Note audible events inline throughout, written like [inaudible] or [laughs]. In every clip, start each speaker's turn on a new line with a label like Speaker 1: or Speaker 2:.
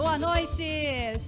Speaker 1: Boa noite,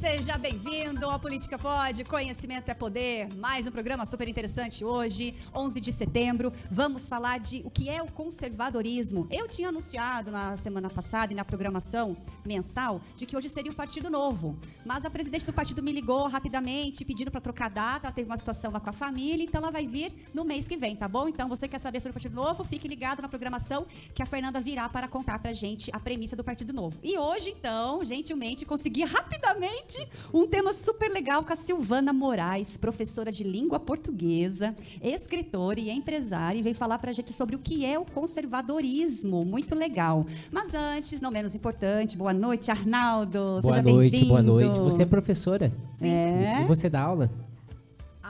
Speaker 1: seja bem-vindo ao Política Pode, Conhecimento é Poder, mais um programa super interessante hoje, 11 de setembro, vamos falar de o que é o conservadorismo. Eu tinha anunciado na semana passada e na programação mensal de que hoje seria o Partido Novo, mas a presidente do partido me ligou rapidamente pedindo para trocar data, ela teve uma situação lá com a família, então ela vai vir no mês que vem, tá bom? Então você quer saber sobre o Partido Novo, fique ligado na programação que a Fernanda virá para contar pra gente a premissa do Partido Novo. E hoje, então, gentilmente, consegui rapidamente um tema super legal com a Silvana Moraes, professora de língua portuguesa, escritora e empresária, e veio falar pra gente sobre o que é o conservadorismo. Muito legal. Mas antes, não menos importante, boa noite, Arnaldo.
Speaker 2: Boa
Speaker 1: Seja
Speaker 2: noite, boa noite. Você é professora?
Speaker 1: Sim. É?
Speaker 2: E você dá aula?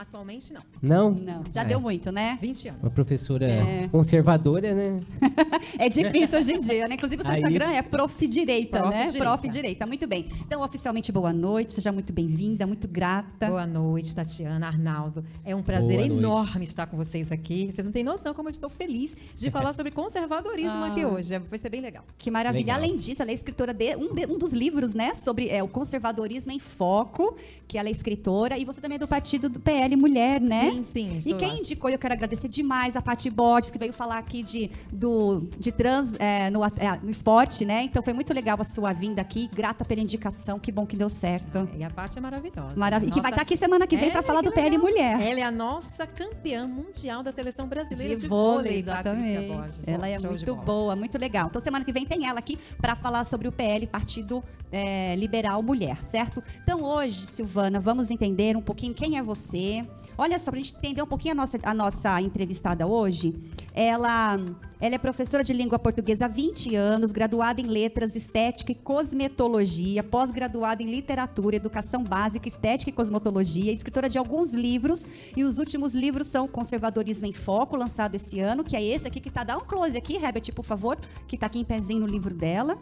Speaker 3: Atualmente não.
Speaker 2: Não?
Speaker 1: Não, já
Speaker 2: É.
Speaker 1: deu muito, né?
Speaker 3: 20 anos.
Speaker 2: Uma professora
Speaker 1: É.
Speaker 2: conservadora, né? [laughs]
Speaker 1: É difícil hoje em dia, né? Inclusive, o seu
Speaker 2: Aí-
Speaker 1: Instagram é Prof. Direita,
Speaker 3: Prof.
Speaker 1: né?
Speaker 3: Direita.
Speaker 1: Prof. Direita. Muito bem. Então, oficialmente, boa noite. Seja muito bem-vinda, muito grata.
Speaker 3: Boa noite, Tatiana, Arnaldo. É um prazer
Speaker 2: Boa noite.
Speaker 3: enorme estar com vocês aqui. Vocês não têm noção como eu estou feliz de falar [laughs] sobre conservadorismo
Speaker 1: Ah.
Speaker 3: aqui hoje. Vai ser bem legal.
Speaker 1: Que maravilha.
Speaker 2: Legal.
Speaker 1: Além disso, ela é escritora de um, de- um dos livros, né? Sobre é, o conservadorismo em foco, que ela é escritora. E você também é do partido do PL Mulher, né?
Speaker 3: Sim, sim.
Speaker 1: E quem
Speaker 3: lá.
Speaker 1: indicou, eu quero agradecer demais a Paty Borges, que veio falar aqui de, do, de trans é, no, é, no esporte, né? Então foi muito legal a sua vinda aqui. Grata pela indicação. Que bom que deu certo.
Speaker 3: E a Paty é maravilhosa.
Speaker 1: Maravilha. E que vai
Speaker 3: Nossa-
Speaker 1: estar aqui semana que vem
Speaker 3: É,
Speaker 1: para falar
Speaker 3: que
Speaker 1: do PL
Speaker 3: legal.
Speaker 1: Mulher.
Speaker 3: Ela é a nossa campeã mundial da seleção brasileira de,
Speaker 1: De vôlei, exatamente.
Speaker 3: Borges.
Speaker 1: Ela é muito
Speaker 3: bola.
Speaker 1: boa, muito legal. Então, semana que vem tem ela aqui para falar sobre o PL, Partido eh, Liberal Mulher, certo? Então, hoje, Silvana, vamos entender um pouquinho quem é você. Olha só, para a gente entender um pouquinho a nossa, a nossa entrevistada hoje. Ela, ela é professora de língua portuguesa há 20 anos, graduada em letras, estética e cosmetologia, pós-graduada em literatura, educação básica, estética e cosmetologia, escritora de alguns livros. E os últimos livros são Conservadorismo em Foco, lançado esse ano, que é esse aqui que tá. Dá um close aqui, Herbert, por favor, que tá aqui em pezinho no livro dela.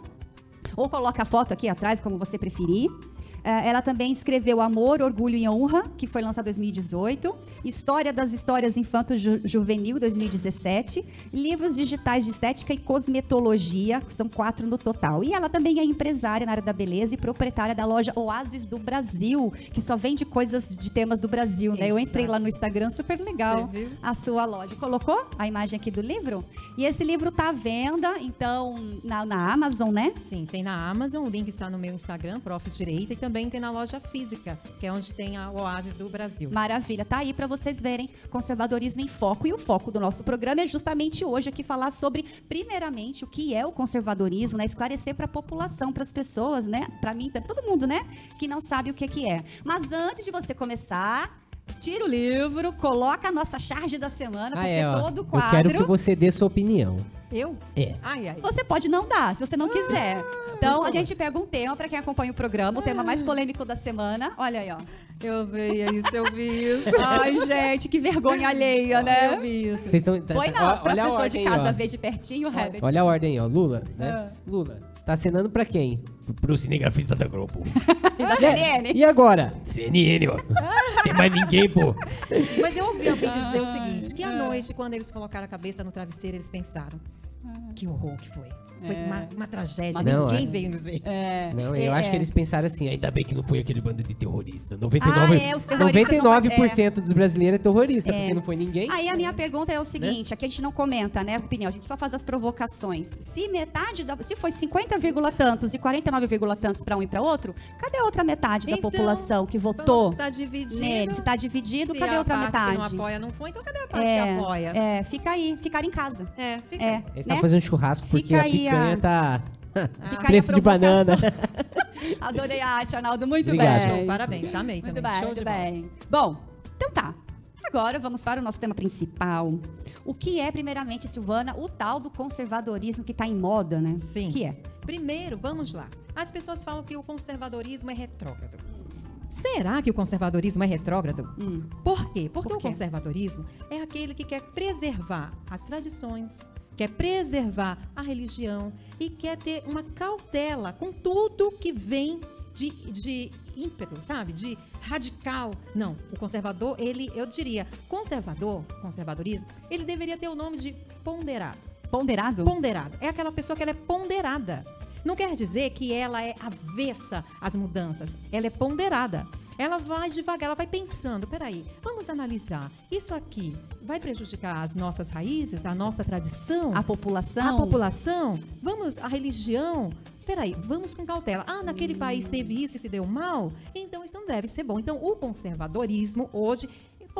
Speaker 1: Ou coloca a foto aqui atrás, como você preferir. Eh, Ela também escreveu Amor, Orgulho e Honra, que foi lançado em 2018. História das Histórias Infanto-Juvenil, 2017. Livros digitais de estética e cosmetologia, que são quatro no total. E ela também é empresária na área da beleza e proprietária da loja Oasis do Brasil, que só vende coisas de temas do Brasil, né? Eu entrei lá no Instagram, super legal a sua loja. Colocou a imagem aqui do livro? E esse livro tá à venda, então, na, na Amazon, né?
Speaker 3: Sim, tem na Amazon, o link está no meu Instagram, Prof. Direita, e também tem na loja física, que é onde tem a Oasis do Brasil.
Speaker 1: Maravilha, tá aí para vocês verem conservadorismo em foco. E o foco do nosso programa é justamente hoje aqui falar sobre, primeiramente, o que é o conservadorismo, né? Esclarecer para a população, para as pessoas, né? Para mim, para todo mundo, né? Que não sabe o que, que é. Mas antes de você começar, tira o livro, coloca a nossa charge da semana,
Speaker 2: Ah,
Speaker 1: porque
Speaker 2: é, ó.
Speaker 1: todo
Speaker 2: Eu
Speaker 1: quadro.
Speaker 2: quero que você dê sua opinião.
Speaker 3: Eu?
Speaker 2: É.
Speaker 3: Ai, ai.
Speaker 1: Você pode não dar, se você não quiser. Então, a gente pega um tema para quem acompanha o programa, o tema mais polêmico da semana. Olha aí, ó.
Speaker 3: Eu vi isso, eu vi isso. [laughs]
Speaker 1: Ai, gente, que vergonha alheia, né?
Speaker 3: Eu vi isso.
Speaker 2: Vocês estão. tá-
Speaker 1: Põe
Speaker 2: tá- ó,
Speaker 1: pra
Speaker 2: olha a
Speaker 1: pessoa
Speaker 2: ordem
Speaker 1: de casa
Speaker 2: ó.
Speaker 1: ver de pertinho, Herbert.
Speaker 2: Olha a ordem aí, ó. Lula, né?
Speaker 1: Ah.
Speaker 2: Lula. Tá assinando pra quem?
Speaker 4: Pro cinegrafista da Globo.
Speaker 1: E [laughs] da
Speaker 2: E,
Speaker 1: CNN.
Speaker 2: e agora?
Speaker 4: CNN, ó. Tem mais ninguém, pô.
Speaker 3: Mas eu ouvi alguém dizer o seguinte, que à noite, quando eles colocaram a cabeça no travesseiro, eles pensaram, que horror que foi. Foi uma, uma tragédia,
Speaker 2: Não,
Speaker 3: ninguém
Speaker 2: é.
Speaker 3: veio nos ver.
Speaker 1: É.
Speaker 2: Não, eu
Speaker 1: É,
Speaker 2: acho que
Speaker 1: é.
Speaker 2: eles pensaram assim, ainda
Speaker 4: bem que não foi aquele bando de terrorista. 99,
Speaker 1: Ah, é, os terroristas não-
Speaker 2: 99% dos brasileiros é terrorista,
Speaker 1: É.
Speaker 2: porque não foi ninguém.
Speaker 1: Aí a minha pergunta é o seguinte, aqui a gente não comenta, né, opinião, a gente só faz as provocações. Se metade da, se foi 50, vírgula tantos e 49, vírgula tantos para um e para outro, cadê a outra metade da
Speaker 3: Então,
Speaker 1: população que votou
Speaker 3: Tá dividido.
Speaker 1: nele? Se tá dividido,
Speaker 3: Se
Speaker 1: cadê a outra metade?
Speaker 3: não apoia não foi, então cadê a parte
Speaker 1: É,
Speaker 3: que apoia?
Speaker 1: é, fica aí, ficar em casa.
Speaker 3: É, fica.
Speaker 1: É,
Speaker 2: Ele
Speaker 1: né?
Speaker 2: tá fazendo churrasco porque
Speaker 1: Fica
Speaker 2: a
Speaker 1: aí
Speaker 2: picanha
Speaker 1: a-
Speaker 2: tá. [laughs]
Speaker 1: Fica aí a
Speaker 2: Preço de
Speaker 1: provocação.
Speaker 2: banana. [laughs]
Speaker 1: Adorei a arte, Arnaldo, muito
Speaker 2: Obrigado.
Speaker 1: bem.
Speaker 3: Show, parabéns, amei
Speaker 1: Muito
Speaker 3: também.
Speaker 1: bem,
Speaker 3: Show
Speaker 1: muito
Speaker 3: bola.
Speaker 1: bem. Bom, então tá. Agora vamos para o nosso tema principal. O que é, primeiramente, Silvana, o tal do conservadorismo que está em moda, né?
Speaker 3: Sim.
Speaker 1: O que é?
Speaker 3: Primeiro, vamos lá. As pessoas falam que o conservadorismo é retrógrado. Será que o conservadorismo é retrógrado?
Speaker 1: Hum.
Speaker 3: Por quê? Porque
Speaker 1: Por
Speaker 3: o
Speaker 1: quê?
Speaker 3: conservadorismo é aquele que quer preservar as tradições, quer preservar a religião e quer ter uma cautela com tudo que vem de, de ímpeto, sabe? De radical. Não, o conservador, ele, eu diria, conservador, conservadorismo, ele deveria ter o nome de ponderado.
Speaker 1: Ponderado?
Speaker 3: Ponderado. É aquela pessoa que ela é ponderada. Não quer dizer que ela é avessa às mudanças. Ela é ponderada. Ela vai devagar, ela vai pensando, peraí, vamos analisar. Isso aqui vai prejudicar as nossas raízes, a nossa tradição?
Speaker 1: A população.
Speaker 3: A população? Vamos, a religião? Peraí, vamos com cautela. Ah, naquele país teve isso e se deu mal? Então isso não deve ser bom. Então o conservadorismo hoje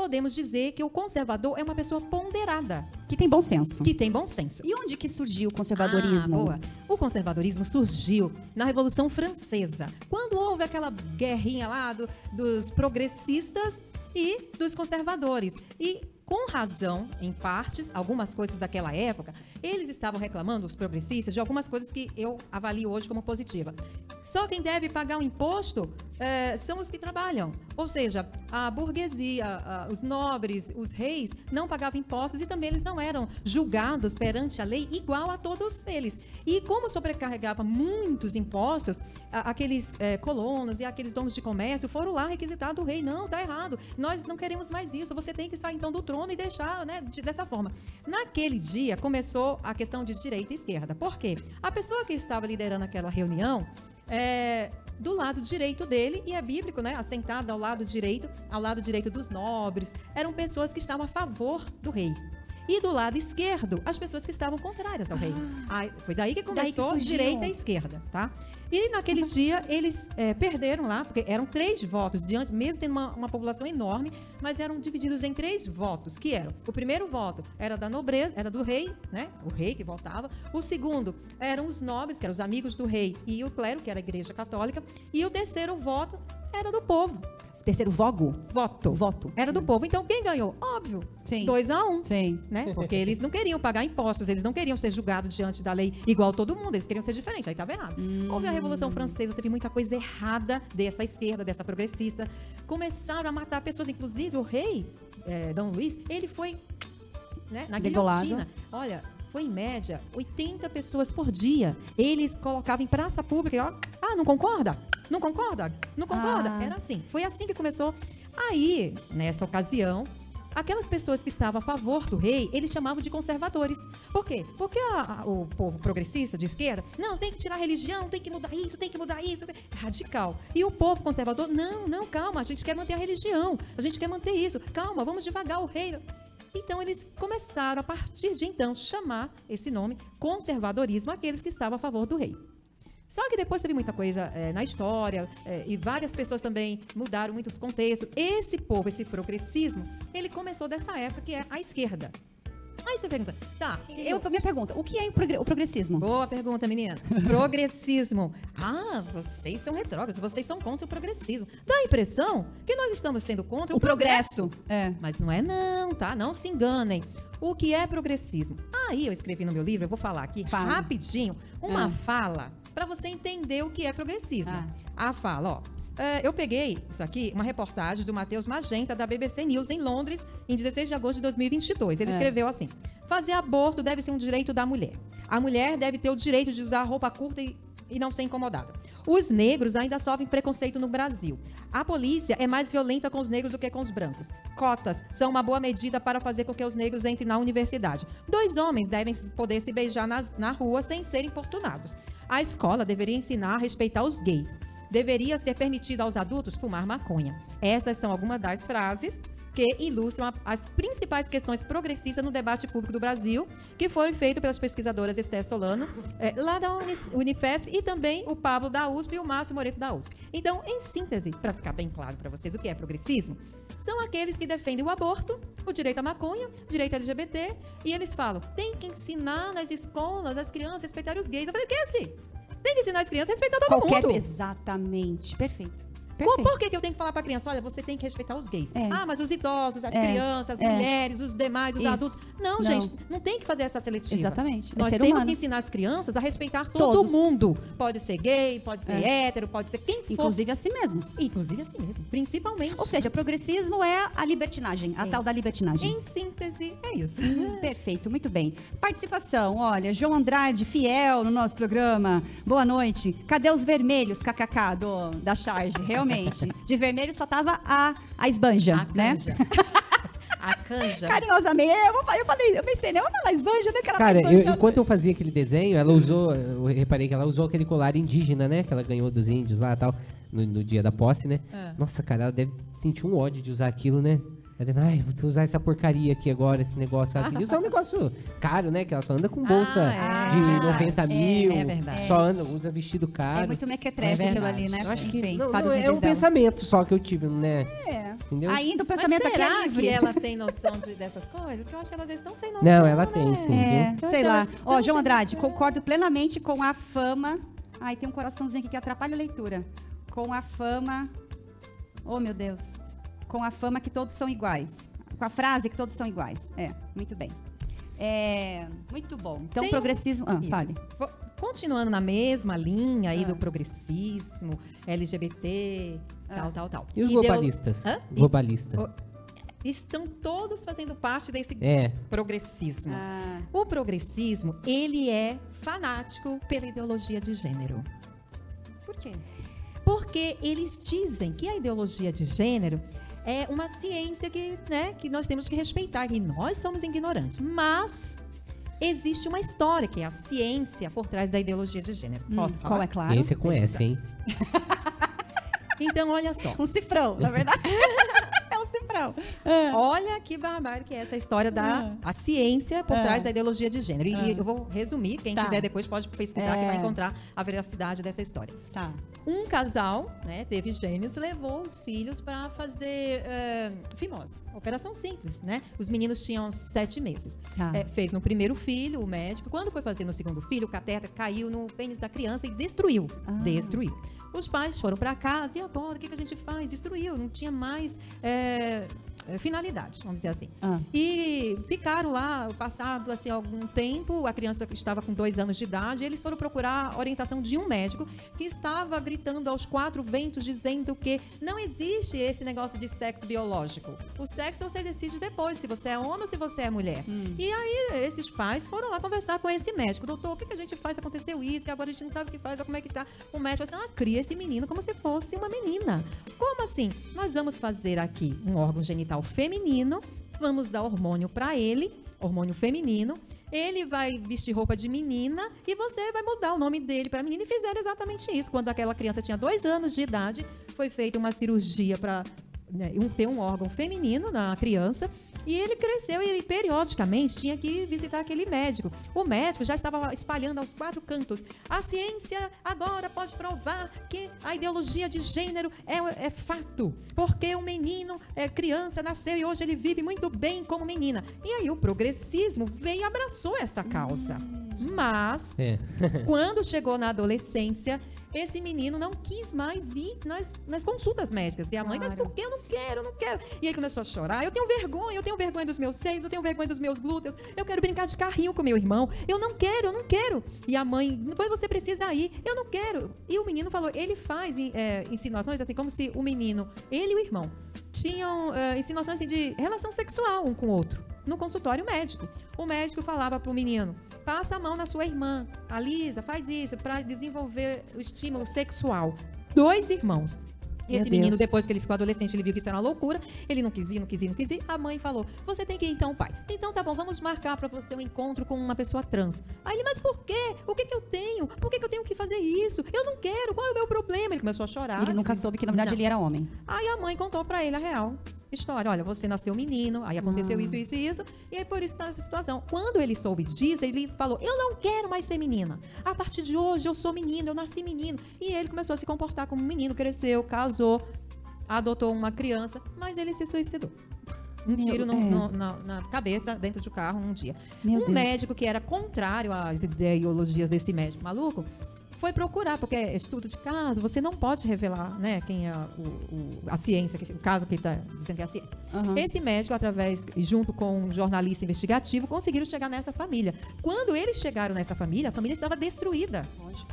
Speaker 3: podemos dizer que o conservador é uma pessoa ponderada,
Speaker 1: Que tem bom senso.
Speaker 3: que tem bom senso.
Speaker 1: E onde que surgiu o conservadorismo?
Speaker 3: Ah, boa. O conservadorismo surgiu na Revolução Francesa, quando houve aquela guerrinha lá do- dos progressistas e dos conservadores. E com razão, em partes, algumas coisas daquela época, eles estavam reclamando, os progressistas, de algumas coisas que eu avalio hoje como positiva. Só quem deve pagar o imposto eh, são os que trabalham. Ou seja, a burguesia, os nobres, os reis não pagavam impostos e também eles não eram julgados perante a lei igual a todos eles. E como sobrecarregava muitos impostos, aqueles eh, colonos e aqueles donos de comércio foram lá requisitar do rei. Não, tá errado. Nós não queremos mais isso. Você tem que sair então do trono e deixar né, de- dessa forma. Naquele dia começou a questão de direita e esquerda. Por quê? A pessoa que estava liderando aquela reunião é, do lado direito dele, e é bíblico, né? Assentada ao lado direito, ao lado direito dos nobres, eram pessoas que estavam a favor do rei. E do lado esquerdo, as pessoas que estavam contrárias ao rei. Aí, foi daí que
Speaker 1: Daí que
Speaker 3: começou direita e esquerda, tá? E naquele dia eles é, perderam lá, porque eram três votos, diante, mesmo tendo uma, uma população enorme, mas eram divididos em três votos, que eram: o primeiro voto era da nobreza, era do rei, né? O rei que votava. O segundo eram os nobres, que eram os amigos do rei, e o clero, que era a igreja católica. E o terceiro voto era do povo.
Speaker 1: Terceiro vogo?
Speaker 3: Voto.
Speaker 1: Voto.
Speaker 3: Era do povo. Então quem ganhou? Óbvio.
Speaker 1: Sim.
Speaker 3: 2 a 1 um
Speaker 1: Sim.
Speaker 3: né? [laughs] Porque eles não queriam pagar impostos, eles não queriam ser julgados diante da lei igual todo mundo, eles queriam ser diferentes, aí estava errado. Houve a Revolução Francesa, teve muita coisa errada dessa esquerda, dessa progressista. Começaram a matar pessoas, inclusive o rei, eh, Dom Luiz, ele foi né, na guilhotina. Olha, foi em média 80 pessoas por dia. Eles colocavam em praça pública e ó, ah, não concorda? Não concorda? Não concorda?
Speaker 1: Ah.
Speaker 3: Era assim. Foi assim que começou. Aí, nessa ocasião, aquelas pessoas que estavam a favor do rei, eles chamavam de conservadores. Por quê? Porque a- a- o povo progressista de esquerda, não, tem que tirar a religião, tem que mudar isso, tem que mudar isso. Radical. E o povo conservador, não, não, calma, a gente quer manter a religião, a gente quer manter isso. Calma, vamos devagar, o rei. Então eles começaram, a partir de então, chamar esse nome conservadorismo aqueles que estavam a favor do rei. Só que depois teve muita coisa eh, na história eh, e várias pessoas também mudaram muitos contextos. Esse povo, esse progressismo, ele começou dessa época que é a esquerda. Aí você pergunta, tá,
Speaker 1: Eu, minha pergunta, o que é o progre- o progressismo?
Speaker 3: Boa pergunta, menina. Progressismo. Ah, vocês são retrógrados, vocês são contra o progressismo. Dá a impressão que nós estamos sendo contra o,
Speaker 1: O progresso. É.
Speaker 3: Mas não é não, tá? Não se enganem. O que é progressismo? Aí eu escrevi no meu livro, eu vou falar aqui
Speaker 1: Fala.
Speaker 3: rapidinho, uma
Speaker 1: Ah.
Speaker 3: fala para você entender o que é progressismo.
Speaker 1: Ah.
Speaker 3: A fala, ó. é, eu peguei isso aqui, uma reportagem do Matheus Magenta, da BBC News, em Londres, em 16 de agosto de 2022. Ele
Speaker 1: É.
Speaker 3: escreveu assim: Fazer aborto deve ser um direito da mulher. A mulher deve ter o direito de usar roupa curta e, e não ser incomodada. Os negros ainda sofrem preconceito no Brasil. A polícia é mais violenta com os negros do que com os brancos. Cotas são uma boa medida para fazer com que os negros entrem na universidade. Dois homens devem poder se beijar nas- na rua sem serem importunados. A escola deveria ensinar a respeitar os gays. Deveria ser permitido aos adultos fumar maconha. Essas são algumas das frases que ilustram as principais questões progressistas no debate público do Brasil, que foram feitas pelas pesquisadoras Esther Solano, eh, lá da Unifesp, e também o Pablo da USP e o Márcio Moreto da USP. Então, em síntese, para ficar bem claro para vocês o que é progressismo, são aqueles que defendem o aborto, o direito à maconha, o direito LGBT, e eles falam, tem que ensinar nas escolas as crianças a respeitarem os gays. Eu falei, que é assim? Tem que ensinar as crianças a respeitar todo
Speaker 1: Qualquer.
Speaker 3: mundo.
Speaker 1: Exatamente. Perfeito.
Speaker 3: Por,
Speaker 1: Perfeito.
Speaker 3: por que, que eu tenho que falar pra criança? Olha, você tem que respeitar os gays.
Speaker 1: É.
Speaker 3: Ah, mas os idosos, as
Speaker 1: É.
Speaker 3: crianças, as
Speaker 1: É.
Speaker 3: mulheres, os demais, os
Speaker 1: Isso.
Speaker 3: adultos. Não,
Speaker 1: Não.
Speaker 3: gente, não tem que fazer essa seletiva.
Speaker 1: Exatamente. É
Speaker 3: Nós temos
Speaker 1: humano.
Speaker 3: que ensinar as crianças a respeitar todo
Speaker 1: Todos.
Speaker 3: mundo. Pode ser gay, pode ser
Speaker 1: É.
Speaker 3: hétero, pode ser quem for.
Speaker 1: Inclusive a si mesmos.
Speaker 3: Inclusive assim mesmo. Principalmente.
Speaker 1: Ou seja, progressismo é a libertinagem, a
Speaker 3: É.
Speaker 1: tal da libertinagem.
Speaker 3: em síntese, é isso.
Speaker 1: Hum, Perfeito, muito bem. Participação, olha, João Andrade, fiel no nosso programa. Boa noite. Cadê os vermelhos, kkk, do, da charge? Realmente. De vermelho só tava a, a esbanja,
Speaker 3: A
Speaker 1: né?
Speaker 3: canja. [laughs] a canja.
Speaker 1: Carinhosamente, eu, eu falei, eu pensei, né? Eu vou falar esbanja, né? Que ela tá
Speaker 2: Cara, eu- enquanto eu fazia aquele desenho, ela usou, eu reparei que ela usou aquele colar indígena, né? Que ela ganhou dos índios lá e tal, no, no dia da posse, né?
Speaker 3: Ah.
Speaker 2: Nossa, cara, ela deve sentir um ódio de usar aquilo, né? Ela ai, vou usar essa porcaria aqui agora, esse negócio. Ela queria usar um negócio caro, né? Que ela só anda com bolsa
Speaker 3: Ah, é.
Speaker 2: de
Speaker 3: Ah,
Speaker 2: 90
Speaker 3: é,
Speaker 2: mil,
Speaker 3: é verdade.
Speaker 2: só anda, usa vestido caro.
Speaker 1: É muito mequetrefe
Speaker 3: É
Speaker 1: aquilo
Speaker 3: verdade.
Speaker 1: ali, né?
Speaker 2: Eu acho que
Speaker 1: Enfim,
Speaker 2: não,
Speaker 1: para
Speaker 2: não,
Speaker 1: os
Speaker 2: é um
Speaker 1: dela.
Speaker 2: pensamento só que eu tive, né?
Speaker 1: É.
Speaker 2: Entendeu?
Speaker 1: Ainda o
Speaker 3: Mas
Speaker 1: pensamento aqui
Speaker 3: será
Speaker 1: é livre.
Speaker 3: que ela tem noção de- dessas coisas? Porque eu acho que elas às vezes estão sem noção.
Speaker 2: Não, ela
Speaker 3: né?
Speaker 2: tem, sim.
Speaker 1: É,
Speaker 2: viu?
Speaker 1: Sei lá. Ó, João Andrade, concordo plenamente com a fama. Ai, tem um coraçãozinho aqui que atrapalha a leitura. Com a fama. Oh, meu Deus. Com a fama que todos são iguais. Com a frase que todos são iguais. É, muito bem. É, muito bom. Então,
Speaker 3: Tem
Speaker 1: progressismo. Ah,
Speaker 3: Isso.
Speaker 1: fale.
Speaker 3: Continuando na mesma linha aí
Speaker 1: Ah.
Speaker 3: do progressismo, LGBT,
Speaker 1: Ah.
Speaker 3: tal, tal, tal.
Speaker 2: E os globalistas?
Speaker 3: Hã?
Speaker 2: Globalista.
Speaker 3: O- Estão todos fazendo parte desse
Speaker 2: É,
Speaker 3: progressismo.
Speaker 1: Ah,
Speaker 3: O progressismo, ele é fanático pela ideologia de gênero.
Speaker 1: por quê?
Speaker 3: Porque eles dizem que a ideologia de gênero é uma ciência que, né, que nós temos que respeitar, e nós somos ignorantes. Mas existe uma história, que é a ciência por trás da ideologia de gênero. Posso
Speaker 1: Hum,
Speaker 3: falar?
Speaker 1: Qual é claro?
Speaker 2: ciência S, hein?
Speaker 3: Então, olha só. [laughs]
Speaker 1: Um cifrão, na verdade. [laughs] é um cifrão.
Speaker 3: Olha que barbárie que é essa história da a ciência por
Speaker 1: Ah.
Speaker 3: trás da ideologia de gênero. E,
Speaker 1: Ah.
Speaker 3: eu vou resumir, quem
Speaker 1: Tá.
Speaker 3: quiser depois pode pesquisar que
Speaker 1: É.
Speaker 3: vai encontrar a veracidade dessa história.
Speaker 1: Tá.
Speaker 3: Um casal, né, teve gêmeos, levou os filhos para fazer é, fimose. Operação simples, né? Os meninos tinham sete meses.
Speaker 1: Tá.
Speaker 3: É, fez no primeiro filho, o médico. Quando foi fazer no segundo filho, o catéter caiu no pênis da criança e destruiu.
Speaker 1: Ah.
Speaker 3: Destruiu. Os pais foram para casa e agora, o que, que a gente faz? Destruiu, não tinha mais é, é, finalidade, vamos dizer assim.
Speaker 1: Ah.
Speaker 3: E ficaram lá, passado assim, algum tempo, a criança estava com dois anos de idade, eles foram procurar a orientação de um médico que estava gritando aos quatro ventos, dizendo que não existe esse negócio de sexo biológico. O sexo você decide depois, se você é homem ou se você é mulher. E aí, esses pais foram lá conversar com esse médico. Doutor, o que, que a gente faz? Aconteceu isso, e agora a gente não sabe o que faz, como é que tá. O médico assim, ah, cria esse menino como se fosse uma menina. Como assim? Nós vamos fazer aqui um órgão genital feminino, vamos dar hormônio para ele, hormônio feminino. Ele vai vestir roupa de menina e você vai mudar o nome dele para menina. E fizeram exatamente isso. Quando aquela criança tinha dois anos de idade, foi feita uma cirurgia para ter um órgão feminino na criança. E ele cresceu e ele periodicamente tinha que visitar aquele médico. O médico já estava espalhando aos quatro cantos. A ciência agora pode provar que a ideologia de gênero é, é fato. Porque o menino, é criança, nasceu e hoje ele vive muito bem como menina. E aí o progressismo veio e abraçou essa causa. Mas
Speaker 2: É. [laughs] [laughs]
Speaker 3: quando chegou na adolescência, esse menino não quis mais ir nas, nas consultas médicas. E a mãe, mas
Speaker 1: Claro.
Speaker 3: por que eu não quero, eu não quero? E aí começou a chorar. Eu tenho vergonha, eu tenho vergonha dos meus seios, eu tenho vergonha dos meus glúteos, eu quero brincar de carrinho com meu irmão. Eu não quero, eu não quero. E a mãe, pois você precisa ir. Eu não quero. E o menino falou, ele faz é, insinuações assim, como se o menino, ele e o irmão, tinham é, insinuações assim, de relação sexual um com o outro. No consultório médico. O médico falava pro menino: passa a mão na sua irmã, a Lisa, faz isso, para desenvolver o estímulo sexual. Dois irmãos.
Speaker 1: Meu
Speaker 3: Esse menino,
Speaker 1: Deus.
Speaker 3: depois que ele ficou adolescente, ele viu que isso era uma loucura. Ele não quis ir, não quis ir, não quis ir. A mãe falou: Você tem que ir então, pai. Então tá bom, vamos marcar para você um encontro com uma pessoa trans. Aí ele, mas por quê? O que, que eu tenho? Por que, que eu tenho que fazer isso? Eu não quero, qual é o meu problema? Ele começou a chorar.
Speaker 1: Ele nunca
Speaker 3: assim.
Speaker 1: soube que, na verdade,
Speaker 3: Não.
Speaker 1: ele era homem.
Speaker 3: Aí a mãe contou pra ele a real história. Olha, você nasceu menino, aí aconteceu
Speaker 1: Ah.
Speaker 3: isso, isso e isso, e aí por isso tá nessa situação. Quando ele soube disso, ele falou: Eu não quero mais ser menina. A partir de hoje eu sou menino, eu nasci menino. E ele começou a se comportar como menino, cresceu, casou, adotou uma criança, mas ele se suicidou. Um
Speaker 1: Meu-
Speaker 3: tiro no-
Speaker 1: é.
Speaker 3: no- na, na cabeça dentro do carro um dia.
Speaker 1: Meu
Speaker 3: um
Speaker 1: Deus.
Speaker 3: médico que era contrário às ideologias desse médico maluco foi procurar, porque é estudo de caso, você não pode revelar né, quem é o, o- a ciência, o caso que está dizendo que é a ciência.
Speaker 1: Aham.
Speaker 3: Esse médico, através, junto com um jornalista investigativo, conseguiram chegar nessa família. Quando eles chegaram nessa família, a família estava destruída.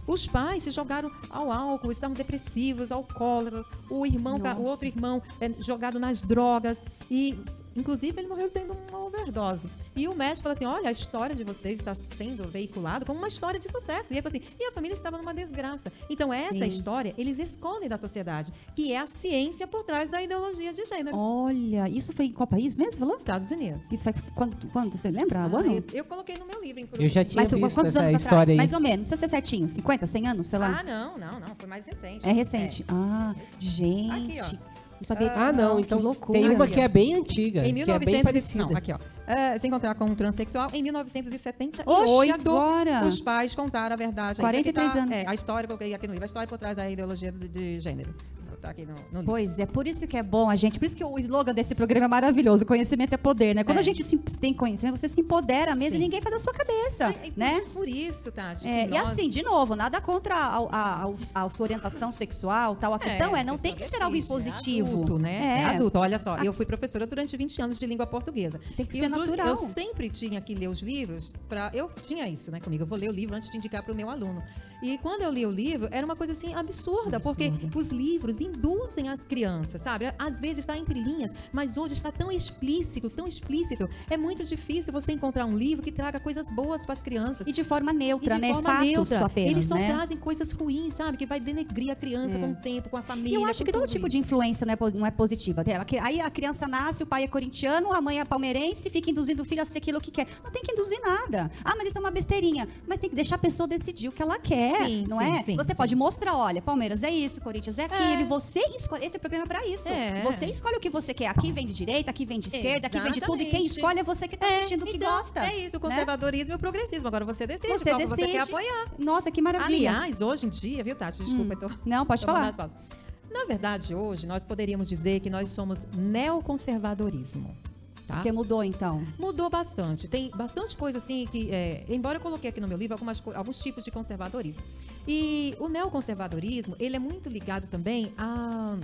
Speaker 3: Os pais se jogaram ao álcool, estavam depressivos, alcoólatras, o irmão, ca- o
Speaker 1: Nossa.
Speaker 3: outro irmão é, jogado nas drogas e Inclusive, ele morreu tendo uma overdose. E o médico falou assim: olha, a história de vocês está sendo veiculada como uma história de sucesso. E ele falou assim: e a família estava numa desgraça. Então, essa
Speaker 1: Sim.
Speaker 3: história eles escondem da sociedade, que é a ciência por trás da ideologia de gênero.
Speaker 1: Olha, isso foi em qual país mesmo? Falou?
Speaker 3: Estados Unidos.
Speaker 1: Isso faz quando, quando você lembra?
Speaker 3: Ah,
Speaker 1: ano?
Speaker 3: eu, eu coloquei no meu livro, inclusive.
Speaker 2: Eu já tinha
Speaker 1: Mas
Speaker 2: visto
Speaker 1: quantos
Speaker 2: essa
Speaker 1: anos
Speaker 2: história
Speaker 1: atrás?
Speaker 2: aí.
Speaker 1: Mais ou menos, não precisa ser certinho. 50, 100 anos, sei lá.
Speaker 3: Ah, não, não, não. Foi mais recente.
Speaker 1: é recente. Ah, gente.
Speaker 3: Aqui, ó.
Speaker 1: Não sabia disso
Speaker 2: Ah, não,
Speaker 1: que
Speaker 2: então
Speaker 1: loucura.
Speaker 2: tem uma que é bem antiga,
Speaker 3: Em
Speaker 2: que é
Speaker 3: 1900
Speaker 2: bem parecida.
Speaker 3: Não, aqui, ó. É, se encontrar com um transexual em 1978.
Speaker 1: Oxe, agora.
Speaker 3: Os pais contaram a verdade.
Speaker 1: 43
Speaker 3: Isso aqui
Speaker 1: anos.
Speaker 3: É, a história, coloquei aqui no livro, a história por trás da ideologia de, de gênero. Tá aqui no, no.
Speaker 1: Pois é, por isso que é bom a gente, por isso que o slogan desse programa é maravilhoso, conhecimento é poder, né? Quando
Speaker 3: É.
Speaker 1: a gente se- tem conhecimento, você se empodera mesmo
Speaker 3: Sim.
Speaker 1: e ninguém faz a sua cabeça,
Speaker 3: É, é
Speaker 1: né?
Speaker 3: Por isso, Tati.
Speaker 1: É, e assim, de novo, nada contra a, a- a- a sua orientação sexual, tal. A questão é, não tem que
Speaker 3: pessoa
Speaker 1: ser algo
Speaker 3: decide,
Speaker 1: impositivo.
Speaker 3: É adulto, né? É.
Speaker 1: É.
Speaker 3: adulto. Olha só, eu fui professora durante 20 anos de língua portuguesa.
Speaker 1: Tem que
Speaker 3: E
Speaker 1: ser natural.
Speaker 3: Eu sempre tinha que ler os livros para eu tinha isso, né, comigo. Eu vou ler o livro antes de indicar para o meu aluno. E quando eu li o livro, era uma coisa assim absurda, porque os livros induzem as crianças, sabe? Às vezes está entre linhas, mas hoje está tão explícito, tão explícito. É muito difícil você encontrar um livro que traga coisas boas para as crianças.
Speaker 1: E de forma neutra,
Speaker 3: E de
Speaker 1: né?
Speaker 3: forma
Speaker 1: Fatos
Speaker 3: neutra.
Speaker 1: apenas,
Speaker 3: Eles só
Speaker 1: né?
Speaker 3: trazem coisas ruins, sabe? Que vai denegrir a criança
Speaker 1: É.
Speaker 3: com o tempo, com a
Speaker 1: E
Speaker 3: família.
Speaker 1: eu acho que todo tipo de influência não é, po- não é positiva. Aí a criança nasce, o pai é corintiano, a mãe é palmeirense, fica induzindo o filho a ser aquilo que quer. Não tem que induzir nada. Ah, mas isso é uma besteirinha. Mas tem que deixar a pessoa decidir o que ela quer,
Speaker 3: Sim,
Speaker 1: não
Speaker 3: sim,
Speaker 1: é?
Speaker 3: sim,
Speaker 1: você pode mostrar, olha, Palmeiras é isso, Corinthians é aquilo,
Speaker 3: É.
Speaker 1: e você escolhe. Esse programa é pra isso.
Speaker 3: É.
Speaker 1: Você escolhe o que você quer. Aqui vem de direita, aqui vem de esquerda, aqui vem de tudo. E quem
Speaker 3: Exatamente.
Speaker 1: escolhe é você que tá assistindo o que
Speaker 3: então,
Speaker 1: gosta.
Speaker 3: É isso, o
Speaker 1: né?
Speaker 3: conservadorismo e o progressismo. Agora você decide
Speaker 1: Você
Speaker 3: qual que você
Speaker 1: decide.
Speaker 3: quer apoiar.
Speaker 1: Nossa, que maravilha.
Speaker 3: Aliás, hoje em dia, viu, Tati? Desculpa, eu tô.
Speaker 1: Não, pode
Speaker 3: tô
Speaker 1: falar.
Speaker 3: Na verdade, hoje, nós poderíamos dizer que nós somos neoconservadorismo. Tá?
Speaker 1: Porque mudou, então.
Speaker 3: Mudou bastante. Tem bastante coisa assim que, é, embora eu coloquei aqui no meu livro algumas, alguns tipos de conservadorismo. E o neoconservadorismo, ele é muito ligado também a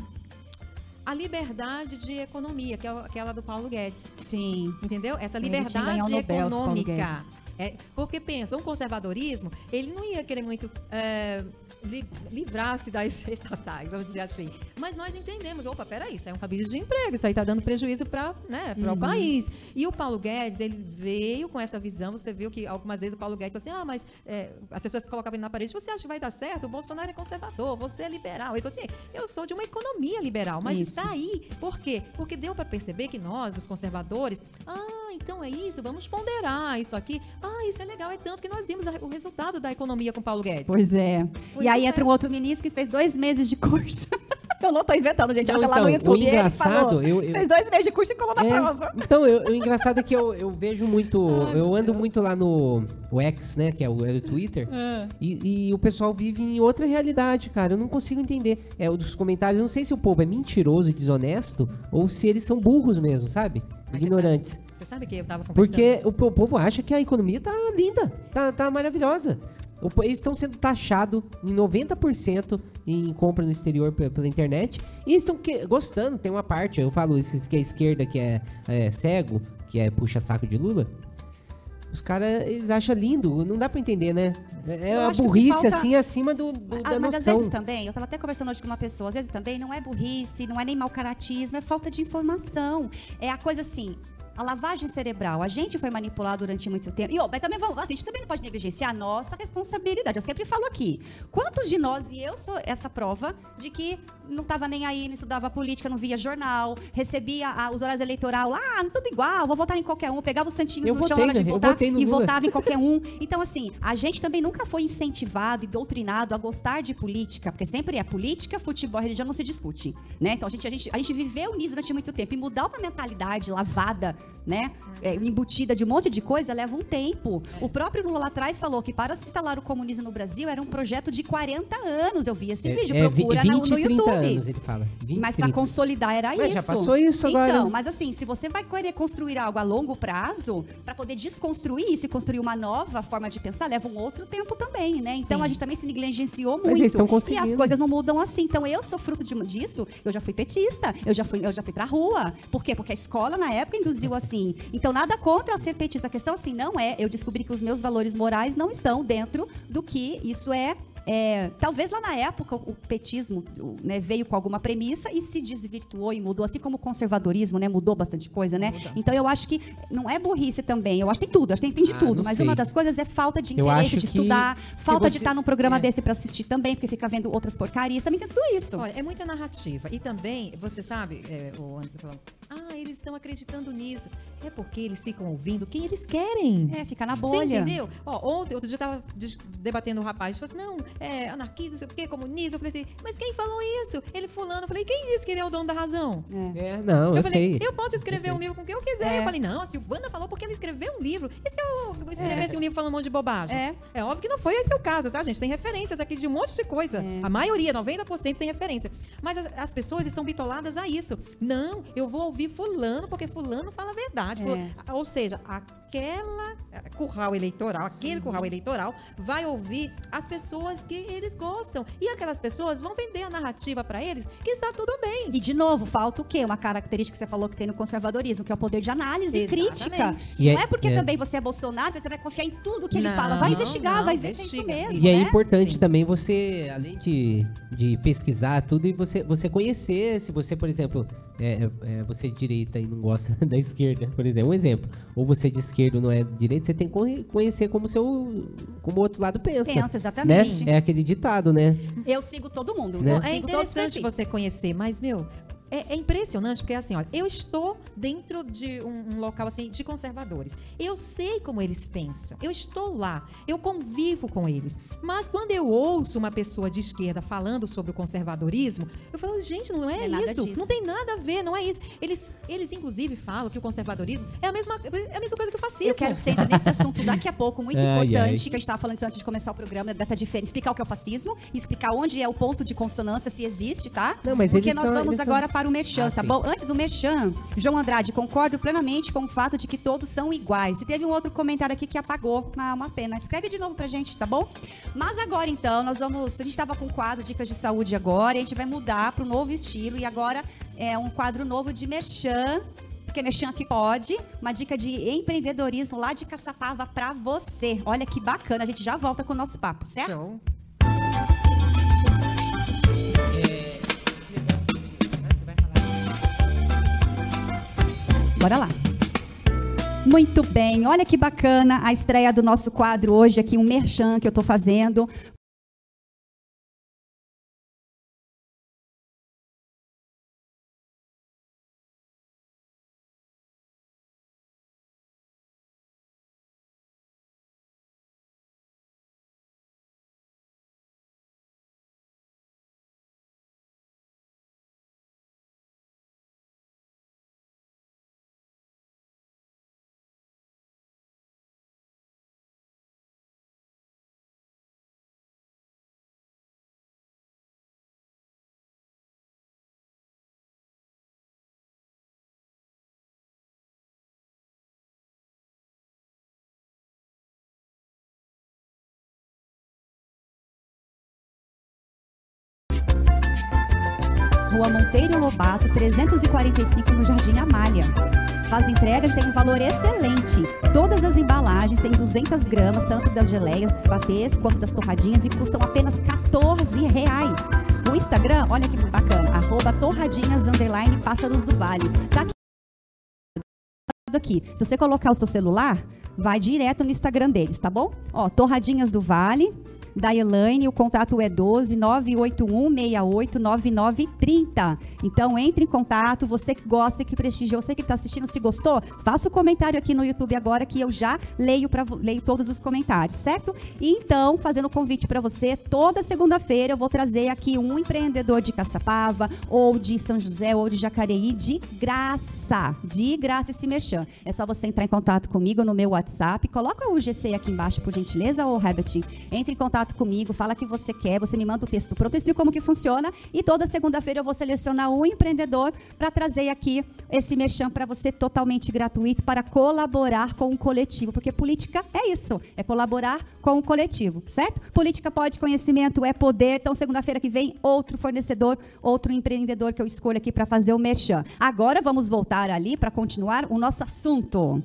Speaker 3: a liberdade de economia, que é aquela do Paulo Guedes.
Speaker 1: Sim.
Speaker 3: Entendeu? Essa liberdade econômica. É, porque pensa, um conservadorismo, ele não ia querer muito é, li- livrar-se das [laughs] estatais, vamos dizer assim. Mas nós entendemos, opa, peraí, isso é um cabide de emprego, isso aí está dando prejuízo para né,
Speaker 1: Uhum.
Speaker 3: o país. E o Paulo Guedes, ele veio com essa visão, você viu que algumas vezes o Paulo Guedes falou assim, ah, mas é, as pessoas colocavam ele na parede, você acha que vai dar certo? O Bolsonaro é conservador, você é liberal. Ele falou assim, eu sou de uma economia liberal, mas
Speaker 1: Isso.
Speaker 3: está aí. Por quê? Porque deu para perceber que nós, os conservadores, ah, então é isso, vamos ponderar isso aqui. Ah, isso é legal, é tanto que nós vimos o resultado da economia com Paulo Guedes.
Speaker 1: Pois é.
Speaker 3: Foi
Speaker 1: e aí entra um outro ministro que fez dois meses de curso. [laughs] eu não tô inventando, gente.
Speaker 2: Não,
Speaker 1: Acha lá no
Speaker 2: então,
Speaker 1: YouTube.
Speaker 2: o
Speaker 1: ele
Speaker 2: engraçado,
Speaker 1: falou,
Speaker 2: eu- eu-
Speaker 1: Fez dois meses de curso e colou na
Speaker 2: É,
Speaker 1: prova.
Speaker 2: Então, eu- o engraçado é que eu, eu vejo muito. [laughs] eu ando muito lá no o X, né? Que é o, é o Twitter. E, e o pessoal vive em outra realidade, cara. Eu não consigo entender. É, o dos comentários, eu não sei se o povo é mentiroso e desonesto ou se eles são burros mesmo, sabe?
Speaker 3: Você
Speaker 2: Ignorantes.
Speaker 3: Você sabe que eu tava conversando
Speaker 2: Porque o, o povo acha que a economia tá linda, tá, tá maravilhosa. Eles estão sendo taxados em 90% em compra no exterior pe- pela internet. E eles estão gostando. Tem uma parte, eu falo isso que é esquerda, que é, é cego, que é puxa-saco de Lula. Os caras, eles acham lindo. Não dá pra entender, né? É
Speaker 1: Eu
Speaker 2: uma burrice,
Speaker 1: falta-
Speaker 2: assim, acima do, do-
Speaker 1: Ah,
Speaker 2: da
Speaker 1: mas às
Speaker 2: noção.
Speaker 1: vezes também, eu tava até conversando hoje com uma pessoa, às vezes também não é burrice, não é nem mau caratismo, é falta de informação. É a coisa assim. A lavagem cerebral, a gente foi manipulado durante muito tempo. E ó, mas também vamos, assim, a gente também não pode negligenciar a nossa responsabilidade. Eu sempre falo aqui. Quantos de nós, e eu sou essa prova, de que não estava nem aí, não estudava política, não via jornal, recebia ah, os horários eleitorais lá, ah, tudo igual, vou votar em qualquer um, pegava os santinhos
Speaker 2: Eu
Speaker 1: no chão
Speaker 2: votei,
Speaker 1: na hora de votar e
Speaker 2: Lula.
Speaker 1: votava em [laughs] qualquer um. Então, assim, a gente também nunca foi incentivado e doutrinado a gostar de política, porque sempre é política, futebol e religião não se discute, né? Então, a gente, a gente, a gente viveu nisso durante muito tempo. E mudar uma mentalidade lavada, né? é, embutida de um monte de coisa, leva um tempo. O próprio Lula lá atrás falou que para se instalar o comunismo no Brasil era um projeto de 40 anos. Eu vi esse
Speaker 2: É,
Speaker 1: vídeo,
Speaker 2: é,
Speaker 1: procura
Speaker 2: 20,
Speaker 1: no, no
Speaker 2: 30
Speaker 1: YouTube.
Speaker 2: anos, ele fala. 20,
Speaker 1: Mas para
Speaker 2: 30.
Speaker 1: consolidar era
Speaker 2: Mas
Speaker 1: isso.
Speaker 2: já passou isso agora,
Speaker 1: Então, mas assim, se você vai querer construir algo a longo prazo, para poder desconstruir isso e construir uma nova forma de pensar, leva um outro tempo também, né? Então
Speaker 3: Sim.
Speaker 1: a gente também se negligenciou
Speaker 2: Mas
Speaker 1: muito. e as coisas não mudam assim. Então eu sou fruto de, disso. Eu já fui petista, eu já fui, eu já fui pra rua. Por quê? Porque a escola na época induziu assim. Então nada contra ser petista. A questão assim não é, eu descobri que os meus valores morais não estão dentro do que isso é é, talvez lá na época o petismo o, né, veio com alguma premissa e se desvirtuou e mudou, assim como o conservadorismo, né? Mudou bastante coisa, né? Então eu acho que não é burrice também. Eu acho que tem tudo, acho que tem, de
Speaker 2: Ah,
Speaker 1: tudo. Mas
Speaker 2: sei.
Speaker 1: uma das coisas é falta de interesse de estudar, falta de
Speaker 2: você-
Speaker 1: estar num programa
Speaker 2: é.
Speaker 1: desse para assistir também, porque fica vendo outras porcarias. Também tem tudo isso.
Speaker 3: Olha, é muita narrativa. E também, você sabe, é, o Anderson falando, ah, eles estão acreditando nisso. É porque eles ficam ouvindo quem eles querem.
Speaker 1: É, fica na
Speaker 3: Você
Speaker 1: bolha.
Speaker 3: entendeu? Ó, ontem, outro dia eu tava debatendo um rapaz, falou assim, não, é anarquista, não sei o quê, comunista. Eu falei assim, mas quem falou isso? Ele fulano. Eu falei, quem disse que ele é o dono da razão?
Speaker 1: É.
Speaker 2: É, não, eu,
Speaker 3: falei,
Speaker 2: sei.
Speaker 3: eu posso escrever
Speaker 2: Eu
Speaker 3: um livro com quem eu quiser.
Speaker 1: É.
Speaker 3: Eu falei, não, a Silvana falou porque ela escreveu um livro. E se eu escrevesse um livro falando um monte de bobagem?
Speaker 1: É.
Speaker 3: É óbvio que não foi esse o caso, tá, gente? Tem referências aqui de um monte de coisa.
Speaker 1: É.
Speaker 3: A maioria, 90% tem referência. Mas as, as pessoas estão bitoladas a isso. Não, eu vou ouvir fulano porque fulano fala a verdade.
Speaker 1: É.
Speaker 3: Fula- Ou seja, aquela eh, curral eleitoral, aquele curral eleitoral vai ouvir as pessoas que eles gostam. E aquelas pessoas vão vender a narrativa para eles que está tudo bem.
Speaker 1: E, de novo, falta o quê? Uma característica que você falou que tem no conservadorismo, que é o poder de análise e
Speaker 3: Exatamente.
Speaker 1: crítica.
Speaker 2: E
Speaker 1: não
Speaker 2: é-
Speaker 1: é porque
Speaker 2: é.
Speaker 1: também você é Bolsonaro, você vai confiar em tudo que ele
Speaker 3: Não,
Speaker 1: fala. Vai investigar,
Speaker 3: não,
Speaker 1: vai ver se é isso
Speaker 3: investiga.
Speaker 1: mesmo,
Speaker 2: E é
Speaker 1: né?
Speaker 2: importante
Speaker 3: Sim.
Speaker 2: também você, além de, de pesquisar tudo, e você, você conhecer, se você, por exemplo, é, é, é, você é direita e não gosta [laughs] da esquerda, por exemplo, um exemplo. Ou você é de esquerda e não é de direita, você tem que conhe- conhecer como seu, como o outro lado pensa.
Speaker 1: Pensa,
Speaker 2: né?
Speaker 1: exatamente.
Speaker 2: É aquele ditado, né?
Speaker 1: Eu sigo todo mundo.
Speaker 2: Né?
Speaker 1: Eu
Speaker 3: É
Speaker 1: os
Speaker 3: interessante você conhecer, mas, meu, é, é impressionante, porque assim, olha, eu estou dentro de um, um local assim de conservadores. Eu sei como eles pensam. Eu estou lá, eu convivo com eles. Mas quando eu ouço uma pessoa de esquerda falando sobre o conservadorismo, eu falo, gente, não é,
Speaker 1: É
Speaker 3: isso. Não tem nada a ver, não é isso. Eles, eles inclusive, falam que o conservadorismo é a mesma, é a mesma coisa que o fascismo.
Speaker 1: Eu quero que você entre nesse assunto daqui a pouco, muito [laughs]
Speaker 2: Ai,
Speaker 1: importante,
Speaker 2: ai.
Speaker 1: que a gente estava falando isso antes de começar o programa, dessa diferença, explicar o que é o fascismo, e explicar onde é o ponto de consonância, se existe, tá?
Speaker 2: Não, mas
Speaker 1: Porque
Speaker 2: eles
Speaker 1: nós
Speaker 2: são-
Speaker 1: vamos
Speaker 2: eles são-
Speaker 1: agora para o Merchan,
Speaker 2: Ah,
Speaker 1: tá
Speaker 2: sim.
Speaker 1: bom? Antes do Merchan, João Andrade, concordo plenamente com o fato de que todos são iguais. E teve um outro comentário aqui que apagou. Ah, uma pena. Escreve de novo pra gente, tá bom? Mas agora então, nós vamos. A gente estava com o quadro Dicas de Saúde agora, e a gente vai mudar para um novo estilo. E agora é um quadro novo de Merchan. Porque Merchan aqui pode. Uma dica de empreendedorismo lá de Caçapava pra você. Olha que bacana. A gente já volta com o nosso papo, certo?
Speaker 3: Show.
Speaker 1: Bora lá. Muito bem, olha que bacana a estreia do nosso quadro hoje aqui, um merchan que eu estou fazendo. Rua Monteiro Lobato, 345 no Jardim Amália. Faz entregas tem um valor excelente. Todas as embalagens têm 200 gramas, tanto das geleias, dos patês, quanto das torradinhas, e custam apenas 14 reais. O Instagram, olha que bacana, arroba torradinhas, underline, pássaros do vale. Tá aqui aqui. Se você colocar o seu celular, vai direto no Instagram deles, tá bom? Ó, Torradinhas do Vale, da Elaine, o contato é 12 981 68 9930. Então entre em contato, você que gosta, que prestigia, você que está assistindo, se gostou, faça o comentário aqui no YouTube agora que eu já leio para leio todos os comentários, certo? E então, fazendo o convite para você, toda segunda-feira eu vou trazer aqui um empreendedor de Caçapava ou de São José ou de Jacareí de graça, de graça esse merchan. É só você entrar em contato comigo no meu WhatsApp, coloca o GC aqui embaixo por gentileza, ô Herbert. Entre em contato comigo, fala que você quer, você me manda o texto pronto, eu explico como que funciona e toda segunda-feira eu vou selecionar um empreendedor para trazer aqui esse merchan para você totalmente gratuito para colaborar com o coletivo, porque política é isso, é colaborar com o coletivo, certo? Política pode, conhecimento é poder. Então segunda-feira que vem outro fornecedor, outro empreendedor que eu escolho aqui para fazer o merchan. Agora vamos voltar ali para continuar o nosso assunto.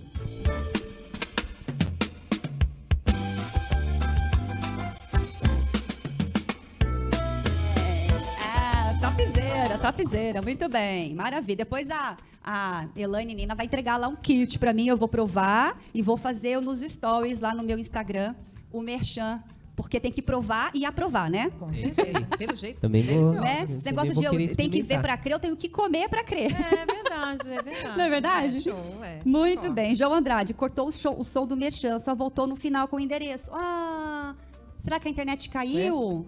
Speaker 1: Topzera, muito bem, maravilha. Depois a, a Elaine Nina vai entregar lá um kit pra mim, eu vou provar e vou fazer nos stories lá no meu Instagram o merchan, porque tem que provar e aprovar, né?
Speaker 3: Com certeza. Pelo jeito.
Speaker 2: Também vou-
Speaker 1: né?
Speaker 2: eu
Speaker 1: Esse
Speaker 2: também
Speaker 1: negócio de eu tem que ver pra crer, eu tenho que comer pra crer.
Speaker 3: É verdade, é verdade.
Speaker 1: Não é verdade?
Speaker 3: É, show, é.
Speaker 1: Muito
Speaker 3: Concordo.
Speaker 1: bem. João Andrade cortou o, show, o som do Merchan, só voltou no final com o endereço. Ah, será que a internet caiu?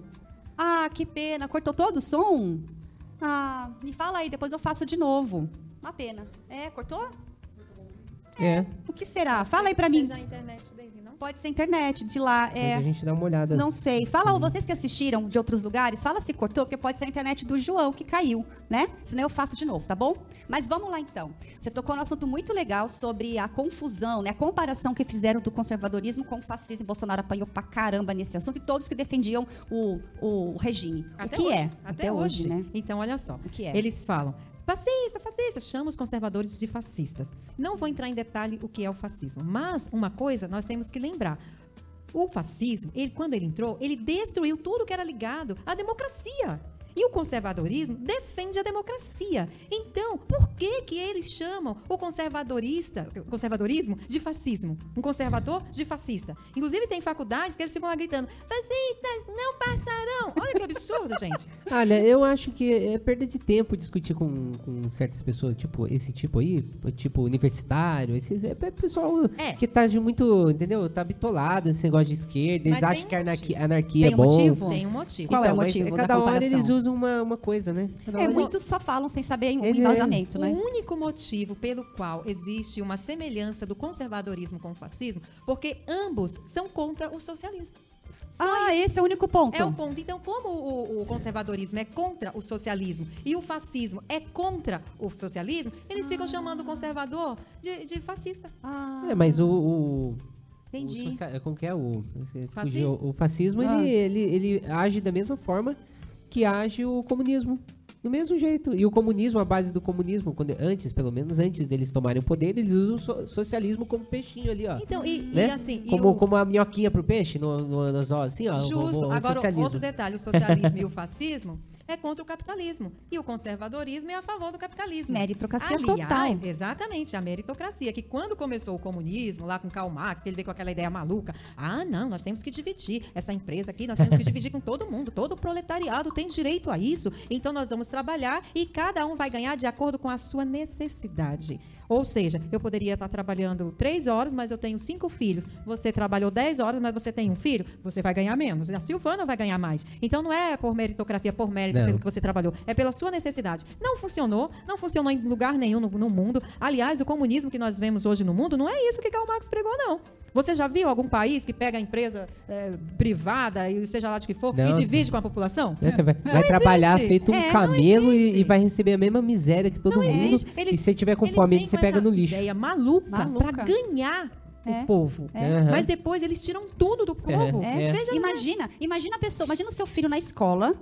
Speaker 1: Ah, que pena. Cortou todo o som? Ah, me fala aí, depois eu faço de novo. Uma pena. É, cortou?
Speaker 2: É,
Speaker 1: O que será? Fala aí pra mim.
Speaker 3: Seja a internet dele?
Speaker 1: Pode ser internet de lá.
Speaker 2: mas a
Speaker 1: É,
Speaker 2: gente dá uma olhada.
Speaker 1: não sei. Fala, vocês que assistiram de outros lugares, fala se cortou, porque pode ser a internet do João que caiu, né? Senão eu faço de novo, tá bom? Mas vamos lá então. Você tocou num assunto muito legal sobre a confusão, né? A comparação que fizeram do conservadorismo com o fascismo. Bolsonaro apanhou pra caramba nesse assunto e todos que defendiam o, o regime.
Speaker 3: Até
Speaker 1: o que
Speaker 3: hoje.
Speaker 1: é?
Speaker 3: Até, hoje.
Speaker 1: né?
Speaker 3: Então, olha só.
Speaker 1: O que é?
Speaker 3: Eles falam. Fascista, fascista, chama os conservadores de fascistas. Não vou entrar em detalhe o que é o fascismo, mas uma coisa nós temos que lembrar. O fascismo, ele, quando ele entrou, ele destruiu tudo que era ligado à democracia. E o conservadorismo defende a democracia. Então, por que que eles chamam o conservadorista, o conservadorismo de fascismo? Um conservador de fascista. Inclusive tem faculdades que eles ficam lá gritando: "Fascistas não passarão". Olha que absurdo, [laughs] gente.
Speaker 2: Olha, eu acho que é perda de tempo discutir com, com certas pessoas, tipo, esse tipo aí, tipo, universitário, esses, é é pessoal
Speaker 3: É.
Speaker 2: que tá de muito, entendeu? Tá bitolado nesse negócio de esquerda, eles
Speaker 3: Mas
Speaker 2: acham que a anarquia, anarquia
Speaker 1: Tem
Speaker 2: é
Speaker 1: um
Speaker 2: bom.
Speaker 1: motivo?
Speaker 3: Tem um motivo.
Speaker 1: Qual é o
Speaker 2: mas
Speaker 1: motivo da
Speaker 2: Cada hora
Speaker 1: comparação?
Speaker 2: eles usam uma, uma coisa, né?
Speaker 1: É,
Speaker 2: hora-
Speaker 1: muitos só falam sem saber o
Speaker 2: Ele é-
Speaker 1: embasamento, né?
Speaker 3: O único motivo pelo qual existe uma semelhança do conservadorismo com o fascismo, porque ambos são contra o socialismo. Só
Speaker 1: Ah, esse é o único ponto.
Speaker 3: É o ponto. Então, como o, o conservadorismo é contra o socialismo e o fascismo é contra o socialismo, eles ficam chamando o conservador de, de fascista.
Speaker 1: Ah,
Speaker 2: É, mas o. o
Speaker 1: entendi.
Speaker 2: O como que é o.
Speaker 3: Fascismo?
Speaker 2: o fascismo,
Speaker 1: Ah.
Speaker 2: ele, ele, ele age da mesma forma que age o comunismo. Do mesmo jeito. E o comunismo, a base do comunismo, quando, antes, pelo menos antes deles tomarem o poder, eles usam o so- socialismo como peixinho ali, ó.
Speaker 3: Então, e, e
Speaker 2: Né?
Speaker 3: assim. e
Speaker 2: Como,
Speaker 3: o-
Speaker 2: como a minhoquinha pro peixe, no, no, nos ó, assim, ó. o-
Speaker 3: Justo.
Speaker 2: o, o
Speaker 3: Agora,
Speaker 2: socialismo.
Speaker 3: outro detalhe: o socialismo e o fascismo [laughs] é contra o capitalismo. E o conservadorismo é a favor do capitalismo.
Speaker 1: Meritocracia
Speaker 3: Aliás,
Speaker 1: total.
Speaker 3: Exatamente, a meritocracia. Que quando começou o comunismo, lá com Karl Marx, que ele veio com aquela ideia maluca: ah, não, nós temos que dividir essa empresa aqui, nós temos que dividir com todo mundo. Todo o proletariado tem direito a isso. Então nós vamos trabalhar e cada um vai ganhar de acordo com a sua necessidade. Ou seja, eu poderia estar trabalhando três horas, mas eu tenho cinco filhos. Você trabalhou dez horas, mas você tem um filho, você vai ganhar menos. A Silvana vai ganhar mais. Então não é por meritocracia, por mérito
Speaker 2: Não.
Speaker 3: pelo que você trabalhou, é pela sua necessidade. Não funcionou, não funcionou em lugar nenhum no, no mundo. Aliás, o comunismo que nós vemos hoje no mundo não é isso que Karl Marx pregou, não. Você já viu algum país que pega a empresa eh, privada, e seja lá de que for, e
Speaker 2: Não,
Speaker 3: divide com a população?
Speaker 2: Né, Você vai, vai trabalhar feito um
Speaker 1: É, não
Speaker 2: camelo e, e vai receber a mesma miséria que todo
Speaker 3: Não
Speaker 2: mundo.
Speaker 3: Eles-
Speaker 2: e se você tiver com fome, você pega no lixo.
Speaker 3: ideia maluca,
Speaker 1: Maluca.
Speaker 3: para ganhar
Speaker 1: É.
Speaker 3: o povo.
Speaker 1: É.
Speaker 2: Aham.
Speaker 3: Mas depois eles tiram tudo do povo.
Speaker 1: É,
Speaker 2: É.
Speaker 3: Veja
Speaker 1: imagina, imagina a pessoa, imagina o seu filho na escola,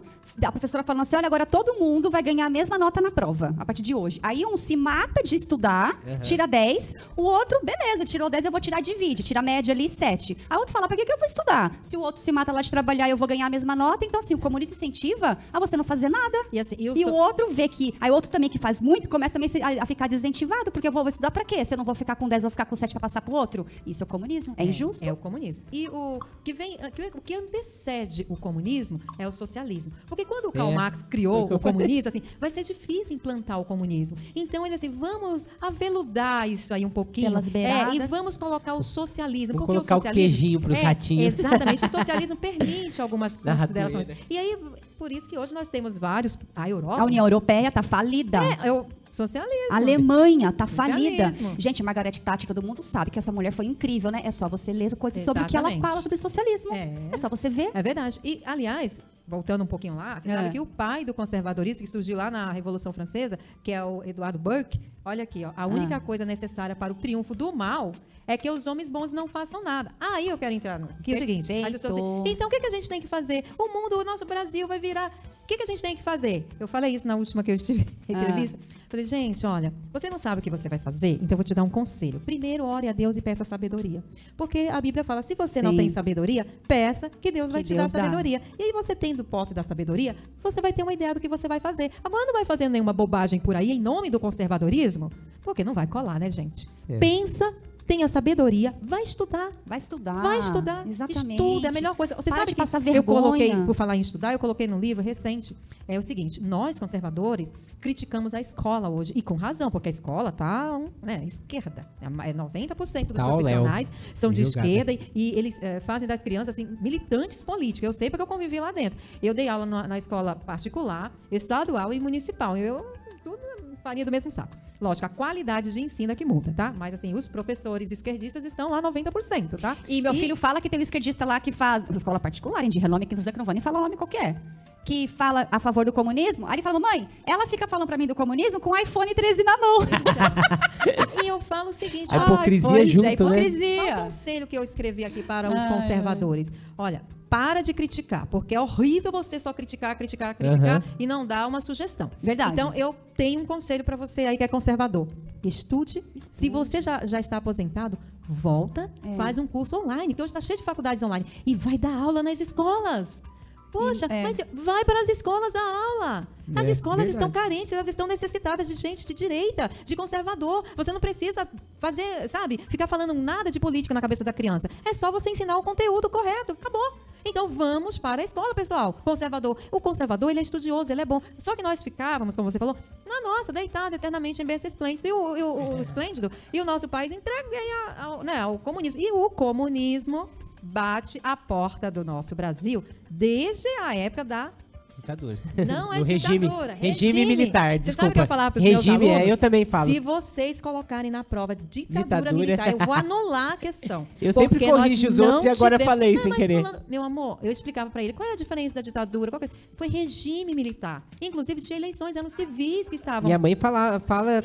Speaker 1: a professora falando assim, olha, agora todo mundo vai ganhar a mesma nota na prova, a partir de hoje. Aí um se mata de estudar,
Speaker 2: Aham.
Speaker 1: tira 10, o outro, beleza, tirou 10, eu vou tirar divide, tira a média ali 7. Aí o outro fala, pra que, que eu vou estudar? Se o outro se mata lá de trabalhar, eu vou ganhar a mesma nota, então assim, o comunista incentiva a você não fazer nada.
Speaker 3: E, assim, eu
Speaker 1: E
Speaker 3: sou-
Speaker 1: o outro vê que. Aí o outro também que faz muito começa também a, ficar desincentivado, porque eu vou, vou estudar pra quê? Se eu não vou ficar com 10, eu vou ficar com 7 pra passar pro outro. Isso é o comunismo. É, injusto.
Speaker 3: É o comunismo. E o que vem, o que antecede o comunismo é o socialismo. Porque quando o Karl
Speaker 2: É.
Speaker 3: Marx criou
Speaker 2: o eu
Speaker 3: o comunismo, assim, vai ser difícil implantar o comunismo. Então ele assim, vamos aveludar isso aí um pouquinho.
Speaker 1: Pelas
Speaker 3: É, e vamos colocar o socialismo.
Speaker 2: Vamos
Speaker 3: porque
Speaker 2: colocar o
Speaker 3: socialismo,
Speaker 2: queijinho pros
Speaker 3: é,
Speaker 2: ratinhos.
Speaker 3: Exatamente. O socialismo [laughs] permite algumas considerações. E aí, por isso que hoje nós temos vários. A Europa.
Speaker 1: A União Europeia tá falida.
Speaker 3: É, é o socialismo.
Speaker 1: Alemanha tá falida.
Speaker 3: Socialismo.
Speaker 1: Gente, Margaret Thatcher, todo mundo sabe que essa mulher foi incrível, né? É só você ler coisas sobre o que ela fala sobre socialismo.
Speaker 3: É.
Speaker 1: É, só você ver.
Speaker 3: É verdade. E, aliás, voltando um pouquinho lá, você
Speaker 1: É.
Speaker 3: sabe que o pai do conservadorismo, que surgiu lá na Revolução Francesa, que é o Eduardo Burke, olha aqui, ó, a única
Speaker 1: Ah.
Speaker 3: coisa necessária para o triunfo do mal é que os homens bons não façam nada. Aí eu quero entrar no. Que é o seguinte. assim,
Speaker 1: Perfeito.
Speaker 3: então o que, que a gente tem que fazer? O mundo, o nosso Brasil vai virar que, que a gente tem que fazer? Eu falei isso na última que eu estive em
Speaker 1: Ah.
Speaker 3: entrevista. Falei, gente, olha, você não sabe o que você vai fazer, então eu vou te dar um conselho. Primeiro, ore a Deus e peça sabedoria. Porque a Bíblia fala, se você não
Speaker 1: Sim.
Speaker 3: tem sabedoria, peça que Deus vai
Speaker 1: Que
Speaker 3: te
Speaker 1: Deus
Speaker 3: dar
Speaker 1: dá.
Speaker 3: sabedoria. E aí você tendo posse da sabedoria, você vai ter uma ideia do que você vai fazer. Agora não vai fazendo nenhuma bobagem por aí em nome do conservadorismo, porque não vai colar, né, gente?
Speaker 2: É.
Speaker 3: Pensa, tenha sabedoria, vai estudar.
Speaker 1: Vai estudar.
Speaker 3: Vai estudar.
Speaker 1: Exatamente.
Speaker 3: Estuda, é a melhor coisa. Você
Speaker 1: Para
Speaker 3: sabe que
Speaker 1: passar
Speaker 3: eu
Speaker 1: vergonha.
Speaker 3: coloquei, por falar em estudar, eu coloquei num livro recente, é o seguinte, nós conservadores criticamos a escola hoje, e com razão, porque a escola tá, né, esquerda. É ma- É 90% dos
Speaker 2: Tá
Speaker 3: profissionais são de esquerda e, e eles eh, fazem das crianças assim, militantes políticos. Eu sei porque eu convivi lá dentro. Eu dei aula na, na escola particular, estadual e municipal. Eu tudo farinha do mesmo saco. Lógico, a qualidade de ensino é que muda, tá? Mas assim, os professores esquerdistas estão lá 90%, tá?
Speaker 1: E meu filho fala que tem um esquerdista lá que faz. Escola particular, hein, de renome, que não vou nem falar o nome qualquer. Que fala a favor do comunismo. Aí ele fala, mãe, ela fica falando pra mim do comunismo com o iPhone 13 na mão. [laughs]
Speaker 3: E eu falo o seguinte,
Speaker 2: A hipocrisia
Speaker 1: pois é,
Speaker 2: junto, né?
Speaker 3: Qual o
Speaker 1: hipocrisia.
Speaker 3: conselho que eu escrevi aqui para os
Speaker 1: Ai,
Speaker 3: conservadores? Olha, para de criticar, porque é horrível você só criticar, criticar, criticar
Speaker 2: Aham.
Speaker 3: e não dar uma sugestão.
Speaker 1: Verdade.
Speaker 3: Então, eu tenho um conselho para você aí que é conservador. Estude. Se você já, já está aposentado, volta,
Speaker 1: É.
Speaker 3: faz um curso online, que hoje está cheio de faculdades online, e vai dar aula nas escolas. Poxa,
Speaker 1: É.
Speaker 3: mas vai para as escolas dar aula. As
Speaker 2: É,
Speaker 3: escolas
Speaker 2: verdade.
Speaker 3: estão carentes, elas estão necessitadas de gente de direita, de conservador. Você não precisa fazer, sabe, ficar falando nada de política na cabeça da criança. É só você ensinar o conteúdo correto. Acabou. Então vamos para a escola, pessoal. Conservador. O conservador, ele é estudioso, ele é bom. Só que nós ficávamos, como você falou, na nossa, deitado eternamente em berço esplêndido. E o, e o- o esplêndido. E o nosso país entregue a- ao, né, ao comunismo. E o comunismo bate a porta do nosso Brasil desde a época da
Speaker 2: Ditadura.
Speaker 3: não é
Speaker 2: Do regime,
Speaker 3: ditadura.
Speaker 2: regime militar,
Speaker 3: Você
Speaker 2: desculpa.
Speaker 3: sabe o que eu falar para os meus
Speaker 2: Regime, é,
Speaker 3: alunos?
Speaker 2: eu também falo.
Speaker 3: Se vocês colocarem na prova ditadura,
Speaker 2: Ditadura.
Speaker 3: militar, eu vou anular a questão. [laughs]
Speaker 2: Eu sempre corrijo os outros e agora
Speaker 3: tivemos-
Speaker 2: falei
Speaker 3: Não,
Speaker 2: sem querer.
Speaker 3: fulano- meu amor, eu explicava para ele qual é a diferença da ditadura. é- Foi regime militar. Inclusive, tinha eleições, eram civis que estavam.
Speaker 2: Minha mãe fala, fala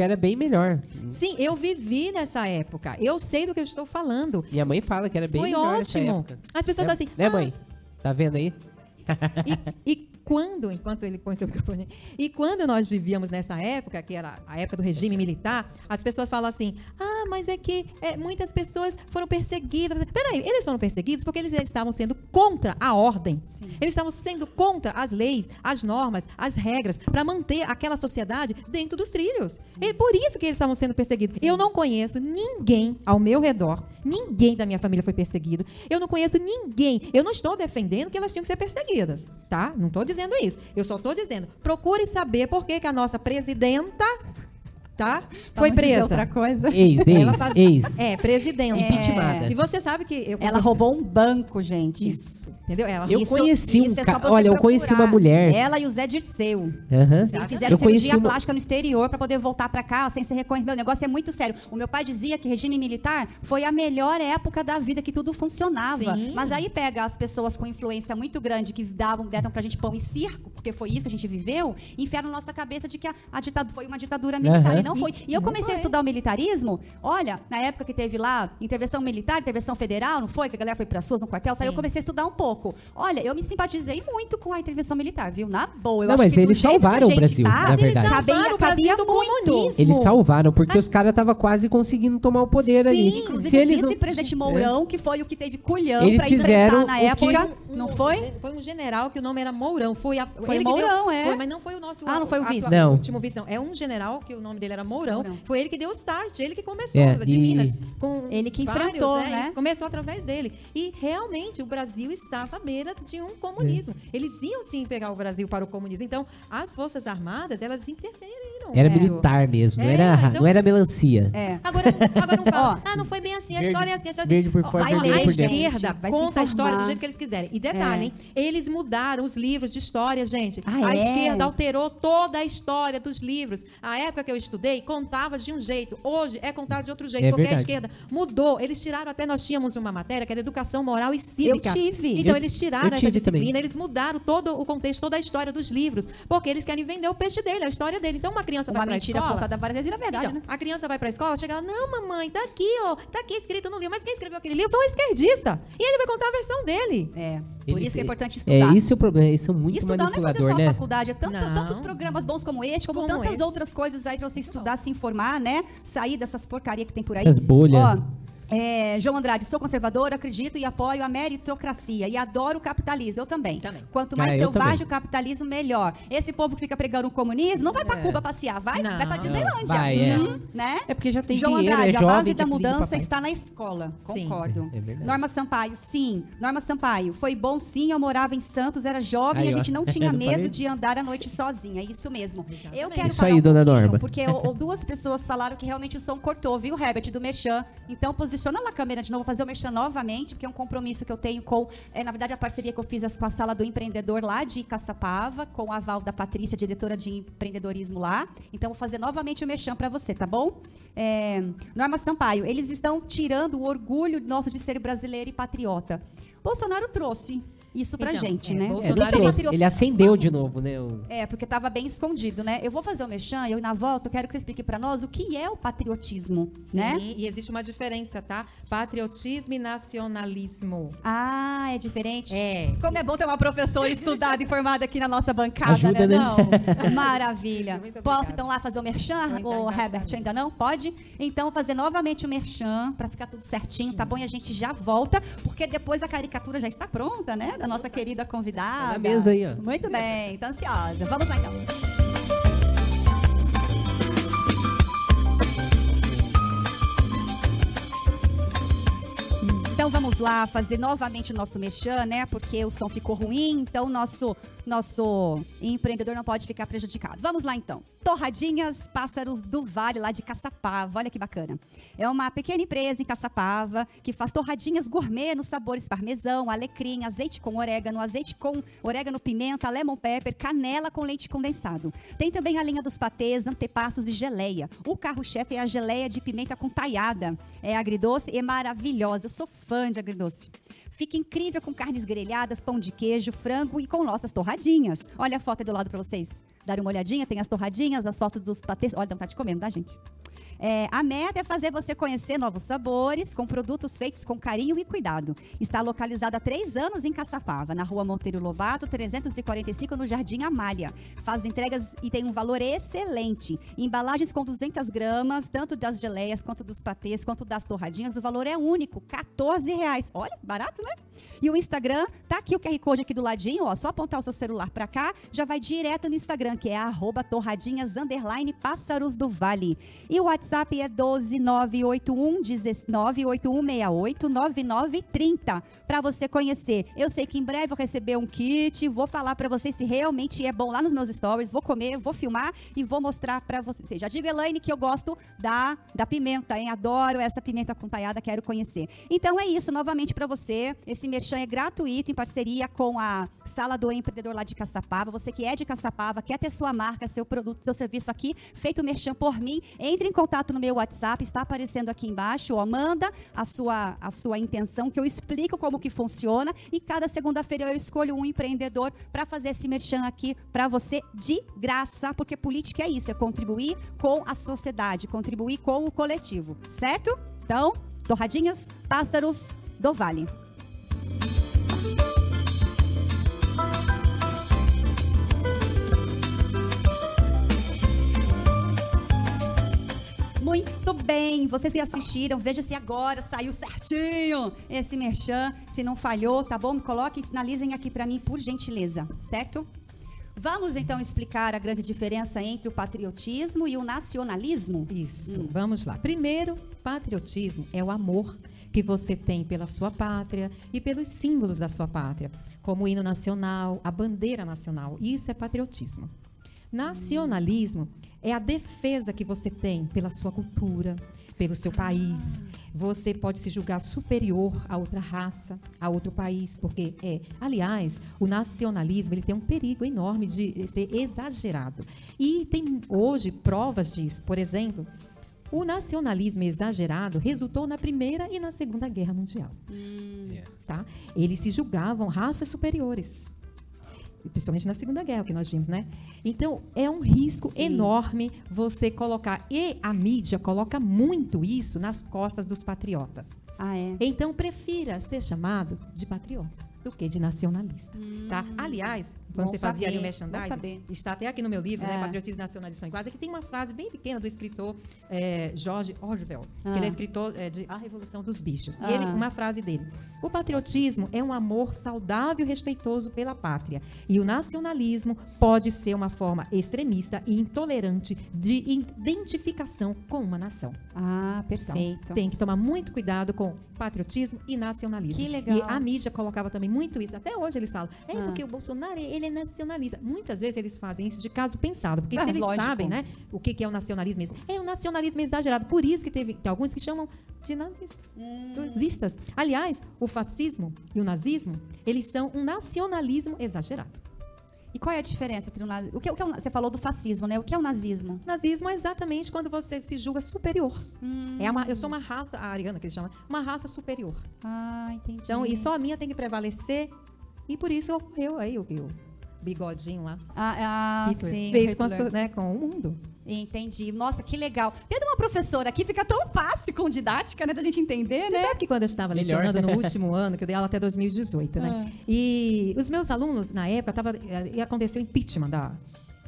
Speaker 2: que era bem melhor.
Speaker 3: Sim, eu vivi nessa época. Eu sei do que eu estou falando.
Speaker 2: Minha mãe fala que era bem
Speaker 3: Foi
Speaker 2: melhor
Speaker 3: ótimo. As pessoas
Speaker 2: né,
Speaker 3: assim.
Speaker 2: Né,
Speaker 3: "Ah,
Speaker 2: mãe? Tá vendo aí?
Speaker 3: E, e [laughs] quando, enquanto ele põe seu microfone, e quando nós vivíamos nessa época, que era a época do regime militar, as pessoas falam assim: ah, mas é que é, muitas pessoas foram perseguidas. Peraí, eles foram perseguidos porque eles estavam sendo contra a ordem. Eles estavam sendo contra as leis, as normas, as regras, para manter aquela sociedade dentro dos trilhos. É por isso que eles estavam sendo perseguidos. Eu não conheço ninguém ao meu redor, ninguém da minha família foi perseguido. Eu não conheço ninguém. Eu não estou defendendo que elas tinham que ser perseguidas, tá? Não estou dizendo isso. Eu só estou dizendo, procure saber por que, que a nossa presidenta, tá? Foi presa.
Speaker 1: outra coisa.
Speaker 2: Ex,
Speaker 3: Ela
Speaker 2: ex,
Speaker 3: faz-
Speaker 2: ex.
Speaker 3: É, presidenta.
Speaker 2: Impeachmentada.
Speaker 3: E você sabe que eu
Speaker 1: Ela roubou um banco, gente.
Speaker 3: isso, entendeu? Ela
Speaker 2: Eu
Speaker 1: Isso-
Speaker 2: conheci um
Speaker 1: isso é só
Speaker 2: ca- olha, eu conheci uma mulher.
Speaker 1: Ela e o Zé Dirceu. Eles fizeram
Speaker 2: Eu
Speaker 1: cirurgia
Speaker 2: uma...
Speaker 1: plástica no exterior para poder voltar para cá sem ser reconhecido. Meu negócio é muito sério. O meu pai dizia que regime militar foi a melhor época da vida, que tudo funcionava.
Speaker 3: Sim.
Speaker 1: Mas aí pega as pessoas com influência muito grande que davam, deram pra gente pão e circo, porque foi isso que a gente viveu, e enfiaram na nossa cabeça de que a, a ditadura foi uma ditadura militar.
Speaker 2: Aham.
Speaker 1: E não foi. E eu comecei a estudar o militarismo. Olha, na época que teve lá intervenção militar, intervenção federal, não foi? Que a galera foi para suas no quartel. Tá? Eu
Speaker 3: Sim.
Speaker 1: comecei a estudar um pouco. Olha, eu me simpatizei muito com a intervenção militar, viu? Na boa. Eu
Speaker 2: Não,
Speaker 1: acho
Speaker 2: mas
Speaker 1: que do
Speaker 2: eles salvaram o Brasil,
Speaker 1: tá,
Speaker 2: na
Speaker 1: eles
Speaker 2: verdade.
Speaker 1: cabia-
Speaker 3: Salvaram o Brasil
Speaker 1: cabia
Speaker 3: do
Speaker 1: muito.
Speaker 3: comunismo.
Speaker 2: Eles salvaram, porque
Speaker 3: Mas-
Speaker 2: os caras estavam quase conseguindo tomar o poder ali.
Speaker 1: Inclusive
Speaker 2: Se
Speaker 1: o
Speaker 2: eles não-
Speaker 1: vice-presidente Mourão, que foi o que teve culhão
Speaker 2: Eles
Speaker 1: pra
Speaker 2: fizeram
Speaker 1: enfrentar na época, não foi?
Speaker 3: Foi um general que o nome era Mourão. Foi, a,
Speaker 1: Foi Mourão,
Speaker 3: deu,
Speaker 1: é.
Speaker 3: Foi, mas não foi o nosso
Speaker 1: Ah, não foi o vice.
Speaker 2: Não.
Speaker 3: último vice, não. É um general que o nome dele era Mourão.
Speaker 1: Mourão.
Speaker 3: Foi ele que deu o start, ele que começou
Speaker 2: É,
Speaker 3: de
Speaker 2: e-
Speaker 3: Minas. Com
Speaker 1: Ele que
Speaker 3: vários,
Speaker 1: enfrentou, né?
Speaker 3: Isso Começou através dele. E realmente o Brasil estava à beira de um comunismo.
Speaker 2: É.
Speaker 3: Eles iam sim pegar o Brasil para o comunismo. Então, as Forças Armadas, elas
Speaker 2: Era
Speaker 3: É.
Speaker 2: militar mesmo, não,
Speaker 3: É,
Speaker 2: era,
Speaker 3: então-
Speaker 2: não era melancia.
Speaker 1: É.
Speaker 3: Agora, agora não fala, [laughs] ah, não foi bem assim, a
Speaker 2: Verde-
Speaker 3: história é assim, a história é
Speaker 2: verde
Speaker 3: assim.
Speaker 2: por fora,
Speaker 3: Vai ler, a esquerda
Speaker 1: Vai
Speaker 3: conta a história do jeito que eles quiserem. E detalhe,
Speaker 1: É.
Speaker 3: hein? eles mudaram os livros de história, gente.
Speaker 1: Ah,
Speaker 3: a
Speaker 1: é?
Speaker 3: esquerda alterou toda a história dos livros. A época que eu estudei, contava de um jeito. Hoje é contado de outro jeito,
Speaker 2: É
Speaker 3: porque
Speaker 2: verdade.
Speaker 3: a esquerda mudou. Eles tiraram até, nós tínhamos uma matéria que era educação moral e cívica.
Speaker 1: Eu tive.
Speaker 3: Então
Speaker 2: Eu-
Speaker 3: eles tiraram essa disciplina,
Speaker 2: também.
Speaker 3: eles mudaram todo o contexto, toda a história dos livros, porque eles querem vender o peixe dele, a história dele. Então uma criança
Speaker 1: Uma
Speaker 3: vai pra
Speaker 1: mentira
Speaker 3: escola...
Speaker 1: contada várias vezes e na verdade,
Speaker 3: Então,
Speaker 1: né?
Speaker 3: a criança vai pra escola, chega lá, não, mamãe, tá aqui, ó, tá aqui escrito no livro. Mas quem escreveu aquele livro foi um esquerdista. E ele vai contar a versão dele.
Speaker 1: É. Por
Speaker 2: Eles-
Speaker 1: isso que é importante estudar.
Speaker 2: É isso o problema, eles são muito
Speaker 1: Estudar não é fazer
Speaker 2: manipulador,
Speaker 1: só
Speaker 2: né?
Speaker 1: a faculdade, é tanto- tantos programas bons como este, como,
Speaker 3: Como
Speaker 1: tantas
Speaker 3: esse.
Speaker 1: outras coisas aí pra você estudar, se informar, né? Sair dessas porcaria que tem por aí.
Speaker 2: Essas bolhas.
Speaker 1: Ó, é, João Andrade, sou conservador, acredito e apoio a meritocracia e adoro o capitalismo. Eu também.
Speaker 3: Também.
Speaker 1: Quanto mais
Speaker 2: eu
Speaker 1: selvagem
Speaker 2: também.
Speaker 1: o capitalismo, melhor. Esse povo que fica pregando o comunismo não vai pra Cuba passear, vai?
Speaker 3: Não.
Speaker 1: Vai pra Disneylândia.
Speaker 2: Vai, é.
Speaker 1: Hum, né?
Speaker 2: É porque já tem
Speaker 1: João
Speaker 2: dinheiro,
Speaker 1: Andrade,
Speaker 2: é
Speaker 1: a
Speaker 2: jovem,
Speaker 1: base
Speaker 2: tem
Speaker 1: da mudança está na escola.
Speaker 3: Sim.
Speaker 1: Concordo.
Speaker 2: É, é.
Speaker 1: Norma Sampaio, sim. Norma Sampaio, foi bom sim, eu morava em Santos, era jovem,
Speaker 2: Aí,
Speaker 1: a
Speaker 2: ó.
Speaker 1: gente não tinha [laughs] medo
Speaker 2: falei?
Speaker 1: de andar à noite sozinha, isso mesmo. Eu
Speaker 3: Exatamente.
Speaker 1: quero
Speaker 2: Isso
Speaker 1: falar
Speaker 2: aí,
Speaker 1: um
Speaker 2: dona Norma.
Speaker 1: Porque duas pessoas falaram que realmente o som cortou, viu, Herbert, do Merchan. Então, posiciona lá a câmera de novo, vou fazer o Merchan novamente, porque é um compromisso que eu tenho com, é, na verdade, a parceria que eu fiz com a sala do empreendedor lá de Caçapava, com o aval da Patrícia, diretora de empreendedorismo lá. Então, vou fazer novamente o Merchan para você, tá bom? É, Norma Sampaio, eles estão tirando o orgulho nosso de ser brasileiro e patriota. Bolsonaro trouxe isso pra
Speaker 3: Então,
Speaker 1: gente,
Speaker 3: é,
Speaker 1: né?
Speaker 2: É,
Speaker 3: Bolsonaro,
Speaker 2: ele, trouxe, ele acendeu de novo, né? o-
Speaker 1: É, porque estava bem escondido, né? Eu vou fazer o merchan e eu, na volta, eu quero que você explique para nós o que é o patriotismo,
Speaker 3: Sim,
Speaker 1: né?
Speaker 3: e existe uma diferença, tá? Patriotismo e nacionalismo.
Speaker 1: Ah, é diferente?
Speaker 3: É.
Speaker 1: Como é bom ter uma professora estudada e formada aqui na nossa bancada,
Speaker 2: Ajuda,
Speaker 1: né?
Speaker 2: né?
Speaker 1: Não? [laughs] Maravilha. Posso então lá fazer o merchan,
Speaker 3: Então,
Speaker 1: o
Speaker 3: então,
Speaker 1: Herbert?
Speaker 3: então.
Speaker 1: Ainda não? Pode? Então, fazer novamente o merchan para ficar tudo certinho, tá bom? E a gente já volta, porque depois a caricatura já está pronta, né? Da nossa querida convidada.
Speaker 2: Tá na mesa aí, ó.
Speaker 1: Muito bem, tô ansiosa. Vamos lá então. Então vamos lá fazer novamente o nosso mexã, né? Porque o som ficou ruim, então nosso nosso empreendedor não pode ficar prejudicado. Vamos lá então. Torradinhas Pássaros do Vale, lá de Caçapava. Olha que bacana. É uma pequena empresa em Caçapava que faz torradinhas gourmet nos sabores parmesão, alecrim, azeite com orégano, azeite com orégano, pimenta, lemon pepper, canela com leite condensado. Tem também a linha dos patês, antepassos e geleia. O carro-chefe é a geleia de pimenta com taiada. É agridoce e maravilhosa. Eu sou fã de agridoce. Fica incrível com carnes grelhadas, pão de queijo, frango e com nossas torradinhas. Olha a foto aí do lado para vocês darem uma olhadinha. Tem as torradinhas, as fotos dos patês. Olha, dá vontade de comer, não dá, gente? É, a meta é fazer você conhecer novos sabores com produtos feitos com carinho e cuidado. Está localizada há três anos em Caçapava, na rua Monteiro Lobato, 345, no Jardim Amália. Faz entregas e tem um valor excelente. Embalagens com 200 gramas, tanto das geleias, quanto dos patês, quanto das torradinhas. O valor é único, 14 reais. Olha, barato, né? E o Instagram, tá aqui o QR Code aqui do ladinho, ó. Só apontar o seu celular para cá, já vai direto no Instagram, que é arroba torradinhas, underline, pássaros do vale. E o WhatsApp é 12981 198168 9930 para você conhecer. Eu sei que em breve eu vou receber um kit, vou falar para vocês se realmente é bom lá nos meus stories, vou comer, vou filmar e vou mostrar para vocês. Já digo, Elaine, que eu gosto da, da pimenta, hein? Adoro essa pimenta acompanhada, quero conhecer. Então é isso, novamente para você. Esse merchan é gratuito em parceria com a Sala do Empreendedor lá de Caçapava. Você que é de Caçapava, quer ter sua marca, seu produto, seu serviço aqui, feito merchan por mim, entre em contato no meu WhatsApp, está aparecendo aqui embaixo, ó, manda a sua, a sua intenção, que eu explico como que funciona e cada segunda-feira eu escolho um empreendedor para fazer esse merchan aqui para você de graça, porque política é isso, é contribuir com a sociedade, contribuir com o coletivo, certo? Então, torradinhas, pássaros do Vale. Muito bem, vocês que assistiram, veja se agora saiu certinho esse merchan. Se não falhou, tá bom? Coloquem, sinalizem aqui para mim, por gentileza, certo? Vamos então explicar a grande diferença entre o patriotismo e o nacionalismo?
Speaker 3: Isso, vamos lá. Primeiro, patriotismo é o amor que você tem pela sua pátria e pelos símbolos da sua pátria, como o hino nacional, a bandeira nacional. Isso é patriotismo. Nacionalismo é a defesa que você tem pela sua cultura, pelo seu país. Você pode se julgar superior a outra raça, a outro país, porque é. Aliás, o nacionalismo ele tem um perigo enorme de ser exagerado. E tem hoje provas disso. Por exemplo, o nacionalismo exagerado resultou na Primeira e na Segunda Guerra Mundial. Tá? Eles se julgavam raças superiores. Principalmente na Segunda Guerra, que nós vimos, né? Então, é um risco
Speaker 1: Sim.
Speaker 3: enorme você colocar. E a mídia coloca muito isso nas costas dos patriotas.
Speaker 1: Ah, é.
Speaker 3: Então, prefira ser chamado de patriota do que de nacionalista. Tá? Aliás, quando
Speaker 1: Bom
Speaker 3: você fazia ali o
Speaker 1: saber, saber.
Speaker 3: merchandising, está até aqui no meu livro,
Speaker 1: É.
Speaker 3: né, Patriotismo e Nacionalismo São Iguais, aqui tem uma frase bem pequena do escritor eh, George Orwell,
Speaker 1: Ah.
Speaker 3: que ele é escritor eh, de A Revolução dos Bichos.
Speaker 1: Ah.
Speaker 3: E ele, uma frase dele, o patriotismo é um amor saudável e respeitoso pela pátria, e o nacionalismo pode ser uma forma extremista e intolerante de identificação com uma nação.
Speaker 1: Ah,
Speaker 3: Então,
Speaker 1: perfeito.
Speaker 3: tem que tomar muito cuidado com patriotismo e nacionalismo.
Speaker 1: Que legal.
Speaker 3: E a mídia colocava também muito isso. Até hoje eles falam, é
Speaker 1: Ah.
Speaker 3: porque o Bolsonaro, ele é nacionalista. Muitas vezes eles fazem isso de caso pensado. Porque
Speaker 1: Ah,
Speaker 3: se eles
Speaker 1: lógico.
Speaker 3: sabem, né, o que que é o nacionalismo, é o nacionalismo exagerado. Por isso que teve tem alguns que chamam de nazistas.
Speaker 1: Hum.
Speaker 3: Nazistas. Aliás, o fascismo e o nazismo, eles são um nacionalismo exagerado.
Speaker 1: E qual é a diferença entre o nazismo? O que, o que é o, você falou do fascismo, né? O que é o nazismo?
Speaker 3: Nazismo é exatamente quando você se julga superior.
Speaker 1: Hum.
Speaker 3: É uma, eu sou uma raça, a ariana que eles chamam, uma raça superior.
Speaker 1: Ah, entendi.
Speaker 3: Então, e só a minha tem que prevalecer. E por isso ocorreu aí o, o bigodinho lá.
Speaker 1: Ah, ah
Speaker 3: Hitler
Speaker 1: sim.
Speaker 3: fez com, a né, com o mundo.
Speaker 1: Entendi. Nossa, que legal. Tendo uma professora aqui, fica tão fácil com didática, né? Da gente entender,
Speaker 3: Você
Speaker 1: né?
Speaker 3: sabe que quando eu estava
Speaker 2: Melhor.
Speaker 3: lecionando no último ano, que eu dei aula até 2018, né?
Speaker 1: Ah.
Speaker 3: E os meus alunos, na época, tava, eh, ia acontecer o impeachment da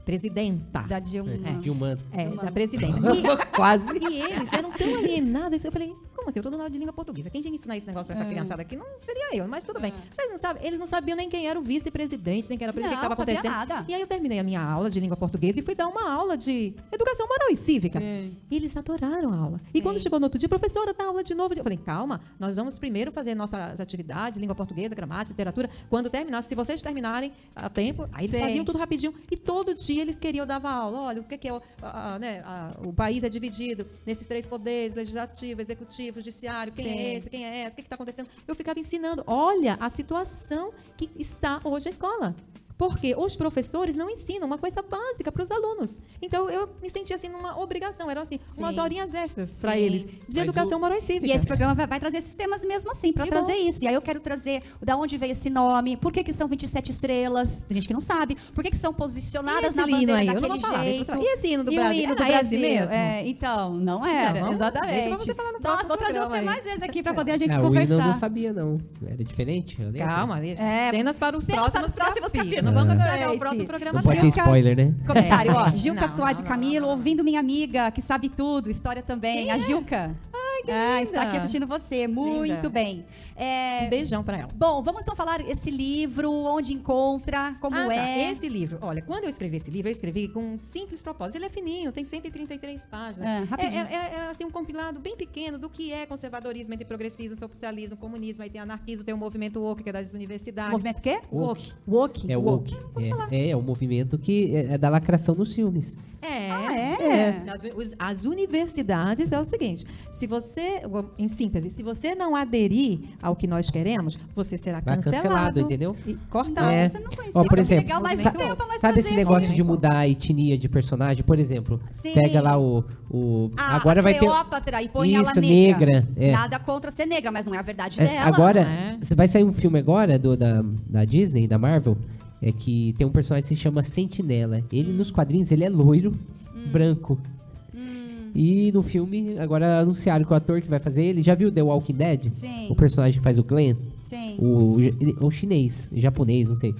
Speaker 3: presidenta.
Speaker 1: Da Dilma.
Speaker 2: É, Dilma.
Speaker 3: É,
Speaker 1: Dilma.
Speaker 3: da presidenta. [laughs]
Speaker 2: Quase.
Speaker 3: E, e eles eram tão alienados. Eu falei, como assim? Eu tô dando aula de língua portuguesa. Quem tinha que ensinar esse negócio pra essa
Speaker 1: É.
Speaker 3: criançada aqui? Não seria eu, mas tudo bem. Vocês não sabem, eles não sabiam nem quem era o vice-presidente, nem quem era o presidente, o que
Speaker 1: Não,
Speaker 3: estava acontecendo.
Speaker 1: nada.
Speaker 3: E aí eu terminei a minha aula de língua portuguesa e fui dar uma aula de educação moral e cívica.
Speaker 1: Sim.
Speaker 3: E eles adoraram a aula.
Speaker 1: Sim.
Speaker 3: E quando chegou no outro dia, professora, dá aula de novo. Eu falei, calma, nós vamos primeiro fazer nossas atividades, língua portuguesa, gramática, literatura. Quando terminar, se vocês terminarem a tempo, aí eles
Speaker 1: Sim.
Speaker 3: faziam tudo rapidinho. E todo dia eles queriam dar aula. Olha, o que, que é o, a- a- né, a- o país é dividido nesses três poderes, legislativo, executivo, judiciário, quem
Speaker 1: Sim.
Speaker 3: é esse, quem é essa, o que está acontecendo. Eu ficava ensinando. Olha a situação que está hoje a escola. Porque os professores não ensinam uma coisa básica para os alunos. Então eu me sentia assim numa obrigação, eram assim, umas
Speaker 1: Sim.
Speaker 3: horinhas extras para eles de
Speaker 2: Mas
Speaker 3: educação
Speaker 2: o-
Speaker 3: moral e cívica.
Speaker 1: E esse programa vai, vai trazer esses temas mesmo assim, para trazer
Speaker 3: bom.
Speaker 1: isso. E aí eu quero trazer da onde veio esse nome, por que, que são 27 estrelas, tem gente que não sabe, por que, que são posicionadas na bandeira
Speaker 3: aí, eu
Speaker 1: daquele
Speaker 3: não vou falar,
Speaker 1: jeito.
Speaker 3: falar. E esse hino do
Speaker 1: E
Speaker 3: Brasil?
Speaker 1: hino do
Speaker 3: Ah, é esse
Speaker 1: Brasil.
Speaker 3: mesmo?
Speaker 1: É, então, não era,
Speaker 3: Não,
Speaker 1: exatamente.
Speaker 3: deixa você falar no
Speaker 1: Nossa,
Speaker 3: próximo
Speaker 1: vou trazer
Speaker 3: programa
Speaker 1: você
Speaker 3: aí.
Speaker 1: mais vezes aqui para poder a gente
Speaker 2: Ah, o hino
Speaker 1: conversar.
Speaker 2: eu não sabia, não. Era diferente? Eu lembro.
Speaker 3: Calma,
Speaker 1: É,
Speaker 3: cenas para os
Speaker 1: cenas para
Speaker 3: próximos,
Speaker 1: os próximos
Speaker 3: capítulos.
Speaker 1: capítulos.
Speaker 3: Não vamos estragar
Speaker 1: Gente,
Speaker 3: o próximo programa.
Speaker 2: Não pode ter
Speaker 1: Gilca-
Speaker 2: spoiler, né?
Speaker 1: Comentário, ó. [laughs] Gilca Suade
Speaker 3: não,
Speaker 1: Camilo, ouvindo minha amiga, que sabe tudo, história também. a Gilca. Ai, ah, está aqui assistindo você. Muito
Speaker 3: Linda.
Speaker 1: bem. É,
Speaker 3: Um beijão para ela.
Speaker 1: Bom, vamos então falar esse livro, onde encontra, como
Speaker 3: Ah, tá.
Speaker 1: é.
Speaker 3: Esse livro, olha, quando eu escrevi esse livro, eu escrevi com um simples propósito. Ele é fininho, tem 133 páginas.
Speaker 1: Ah, rapidinho.
Speaker 3: É, é- é, assim, um compilado bem pequeno do que é conservadorismo entre progressismo, socialismo, comunismo, aí tem anarquismo, tem o movimento woke, que é das universidades.
Speaker 1: Movimento o quê?
Speaker 3: Woke.
Speaker 1: Woke.
Speaker 2: É o woke. É, é, o movimento que é, é da lacração nos filmes.
Speaker 3: É.
Speaker 1: Ah, é?
Speaker 3: As, os- as universidades é o seguinte: se você, em síntese, se você não aderir ao que nós queremos, você será
Speaker 2: Vai
Speaker 3: cancelado,
Speaker 2: cancelado, entendeu?
Speaker 3: E cortado.
Speaker 2: É.
Speaker 1: Você não conhecia.
Speaker 2: Ó, por
Speaker 1: é
Speaker 2: exemplo,
Speaker 1: legal, mas
Speaker 3: sa-
Speaker 2: Sabe esse negócio de mudar a etnia de personagem? Por exemplo,
Speaker 1: Sim.
Speaker 2: pega lá o. o
Speaker 1: Ah,
Speaker 2: agora
Speaker 1: a
Speaker 2: vai ter.
Speaker 1: Cleópatra e põe ela
Speaker 2: Isso,
Speaker 1: negra.
Speaker 2: negra, é.
Speaker 1: Nada contra ser negra, mas não é a verdade
Speaker 2: É,
Speaker 1: dela.
Speaker 2: agora,
Speaker 3: É.
Speaker 2: você vai sair um filme agora do, da, da Disney, da Marvel, é que tem um personagem que se chama Sentinela. Ele nos quadrinhos ele é loiro,
Speaker 1: Hum.
Speaker 2: branco. E no filme, agora anunciaram que o ator que vai fazer ele, já viu The Walking Dead?
Speaker 1: Sim.
Speaker 2: O personagem que faz o Glenn,
Speaker 1: Sim.
Speaker 2: o, o chinês, japonês, não sei.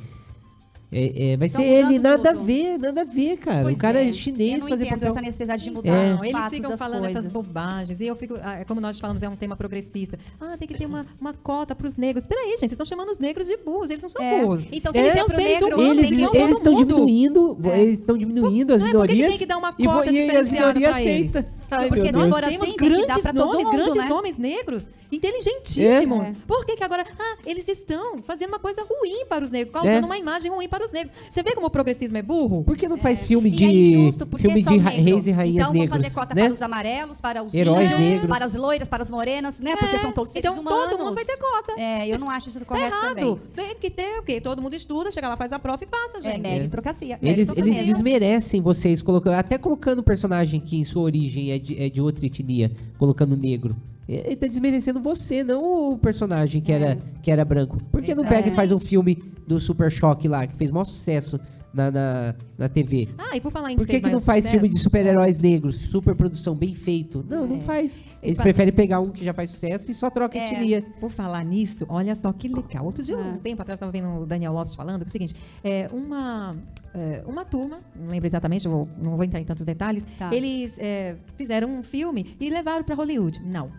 Speaker 2: É, é, vai
Speaker 1: Tão
Speaker 2: ser ele, nada a
Speaker 1: tudo.
Speaker 2: ver, nada a ver, cara.
Speaker 1: Pois
Speaker 2: o cara é,
Speaker 1: Eu
Speaker 2: chinês
Speaker 1: não
Speaker 2: fazer
Speaker 1: entendo
Speaker 2: papel.
Speaker 1: essa necessidade de mudar
Speaker 2: É.
Speaker 1: os
Speaker 3: Não, eles ficam
Speaker 1: das
Speaker 3: falando
Speaker 1: coisas.
Speaker 3: essas bobagens. E eu fico, ah, é como nós falamos, é um tema progressista. Ah, tem que ter uma, uma cota para os negros. Peraí, gente, vocês estão chamando os negros de burros. Eles não são
Speaker 1: É.
Speaker 3: burros.
Speaker 1: Então, se
Speaker 3: eles
Speaker 1: ele
Speaker 3: são
Speaker 1: é
Speaker 3: seres
Speaker 1: negro,
Speaker 3: humanos.
Speaker 2: Eles estão diminuindo,
Speaker 1: É.
Speaker 2: eles estão diminuindo as
Speaker 3: é
Speaker 2: minorias.
Speaker 3: tem que dar uma
Speaker 2: e e, as minorias aceitam. Ai,
Speaker 1: Porque se for assim,
Speaker 3: grandes
Speaker 1: pra todo
Speaker 3: nomes,
Speaker 1: mundo,
Speaker 3: grandes
Speaker 1: né?
Speaker 3: homens negros, inteligentíssimos.
Speaker 1: É.
Speaker 3: Por que, que agora, ah, eles estão fazendo uma coisa ruim para os negros, causando
Speaker 2: É.
Speaker 3: uma imagem ruim para os negros. Você vê como o progressismo é burro?
Speaker 2: Por que não faz filme
Speaker 1: E
Speaker 2: de
Speaker 1: é injusto,
Speaker 2: filme de
Speaker 1: o
Speaker 2: reis e rainhas
Speaker 1: então,
Speaker 2: negros,
Speaker 1: vamos fazer cota
Speaker 2: né?
Speaker 1: para os amarelos, para os
Speaker 2: Heróis negros.
Speaker 1: para as loiras, para as morenas, né? Porque
Speaker 3: É,
Speaker 1: são todos seres
Speaker 3: então
Speaker 1: humanos.
Speaker 3: todo mundo vai ter cota.
Speaker 1: É, eu não acho isso
Speaker 3: Tá
Speaker 1: correto
Speaker 3: errado.
Speaker 1: também.
Speaker 3: Tem que ter o quê? Todo mundo estuda, chega lá, faz a prova e passa,
Speaker 1: É
Speaker 3: gente.
Speaker 1: meritocracia.
Speaker 2: Eles,
Speaker 1: meritocracia
Speaker 2: eles
Speaker 1: mesmo.
Speaker 2: desmerecem vocês, colocando, até colocando personagem que em sua origem é de, é de outra etnia, colocando negro. Ele tá desmerecendo você, não o personagem que, era, que era branco. Por que não pega e faz um filme do Super Choque lá, que fez maior sucesso na, na, na TV?
Speaker 3: Ah, e por falar em
Speaker 2: Por que, que não faz
Speaker 3: sucesso,
Speaker 2: filme de super-heróis negros, super produção, bem feito? Não, não faz. Eles
Speaker 3: fa-
Speaker 2: preferem pegar um que já faz sucesso e só troca
Speaker 1: É.
Speaker 2: etnia.
Speaker 3: Por falar nisso, olha só que legal. Outro dia,
Speaker 1: Ah.
Speaker 3: um tempo atrás, eu estava vendo o Daniel Lopes falando é o seguinte: é, uma, é, uma turma, não lembro exatamente, vou- não vou entrar em tantos detalhes,
Speaker 1: Tá.
Speaker 3: eles é, fizeram um filme e levaram para Hollywood. Não.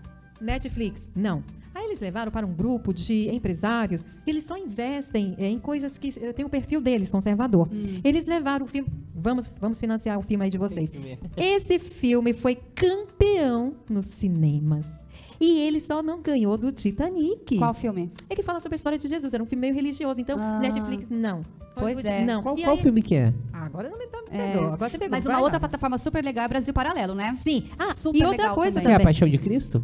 Speaker 3: Netflix? Não. Aí eles levaram para um grupo de empresários que eles só investem é, em coisas que eh, tem o perfil deles, conservador.
Speaker 1: Hum.
Speaker 3: Eles levaram o filme. Vamos, vamos financiar o filme aí de vocês. [laughs] Esse filme foi campeão nos cinemas. E ele só não ganhou do Titanic.
Speaker 1: Qual filme?
Speaker 3: É que fala sobre a história de Jesus. Era um filme meio religioso. Então,
Speaker 1: Ah.
Speaker 3: Netflix, não.
Speaker 1: Pois
Speaker 3: Hollywood,
Speaker 1: é.
Speaker 3: Não.
Speaker 2: Qual, qual
Speaker 3: aí-
Speaker 2: filme que é?
Speaker 3: Agora não me, tá, me
Speaker 1: É.
Speaker 3: pegou. Agora você pegou.
Speaker 1: Mas
Speaker 3: Vai
Speaker 1: uma
Speaker 3: lá.
Speaker 1: outra plataforma super legal é Brasil Paralelo, né?
Speaker 3: Sim. Ah,
Speaker 1: Super
Speaker 3: e outra
Speaker 1: legal
Speaker 3: coisa
Speaker 2: Que é a
Speaker 3: também.
Speaker 2: Paixão de Cristo?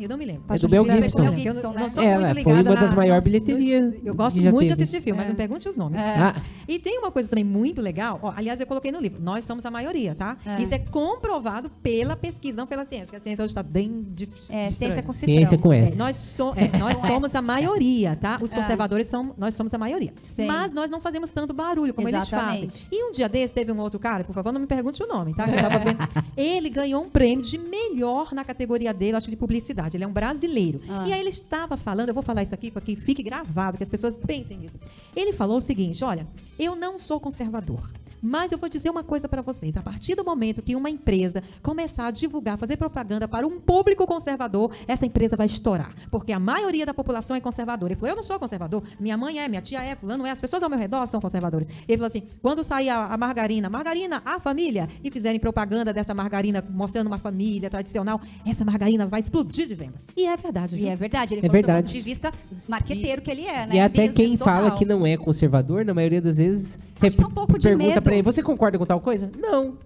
Speaker 3: Eu não me lembro.
Speaker 2: É do Mel Gibson.
Speaker 1: Mel
Speaker 3: Eu não-
Speaker 1: Gibson,
Speaker 3: não
Speaker 1: né?
Speaker 3: sou
Speaker 2: É,
Speaker 3: muito
Speaker 2: ela
Speaker 3: ligada
Speaker 2: foi uma das
Speaker 3: na-
Speaker 2: maiores bilheterias
Speaker 3: Eu gosto muito de assistir filme, mas
Speaker 1: É.
Speaker 3: não pergunte os nomes.
Speaker 2: Ah,
Speaker 3: E tem uma coisa também muito legal. ó, aliás, eu coloquei no livro. Nós somos a maioria, tá?
Speaker 1: É.
Speaker 3: Isso é comprovado pela pesquisa, não pela ciência. Que a ciência hoje está bem de,
Speaker 1: É, ciência com
Speaker 2: ciência com
Speaker 3: É,
Speaker 2: S.
Speaker 3: nós, so- é, nós [laughs] somos a maioria, tá? Os conservadores são, nós somos a maioria.
Speaker 1: Sim.
Speaker 3: Mas nós não fazemos tanto barulho como eles fazem. E um dia desse teve um outro cara, por favor, não me pergunte o nome, tá? Que eu tava vendo. [laughs] Ele ganhou um prêmio de melhor na categoria dele, acho que de publicidade. Ele é um brasileiro.
Speaker 1: Ah.
Speaker 3: E aí ele estava falando, eu vou falar isso aqui para que fique gravado, que as pessoas pensem nisso. Ele falou o seguinte: olha, eu não sou conservador. Mas eu vou dizer uma coisa para vocês. A partir do momento que uma empresa começar a divulgar, fazer propaganda para um público conservador, essa empresa vai estourar. Porque a maioria da população é conservadora. Ele falou: eu não sou conservador, minha mãe é, minha tia é, fulano é, as pessoas ao meu redor são conservadores. Ele falou assim: quando sair a, a margarina, margarina, a família, e fizerem propaganda dessa margarina mostrando uma família tradicional, essa margarina vai explodir de vendas. E é verdade.
Speaker 1: E
Speaker 3: viu?
Speaker 1: é verdade, ele
Speaker 2: É
Speaker 1: falou do
Speaker 2: verdade.
Speaker 1: ponto de vista marqueteiro que ele é, né?
Speaker 2: E até
Speaker 1: Business
Speaker 2: quem fala
Speaker 1: total.
Speaker 2: que não é conservador, na maioria das vezes, você
Speaker 1: Acho é um pouco de
Speaker 2: pergunta
Speaker 1: medo.
Speaker 2: Pra ele, você concorda com tal coisa? Não.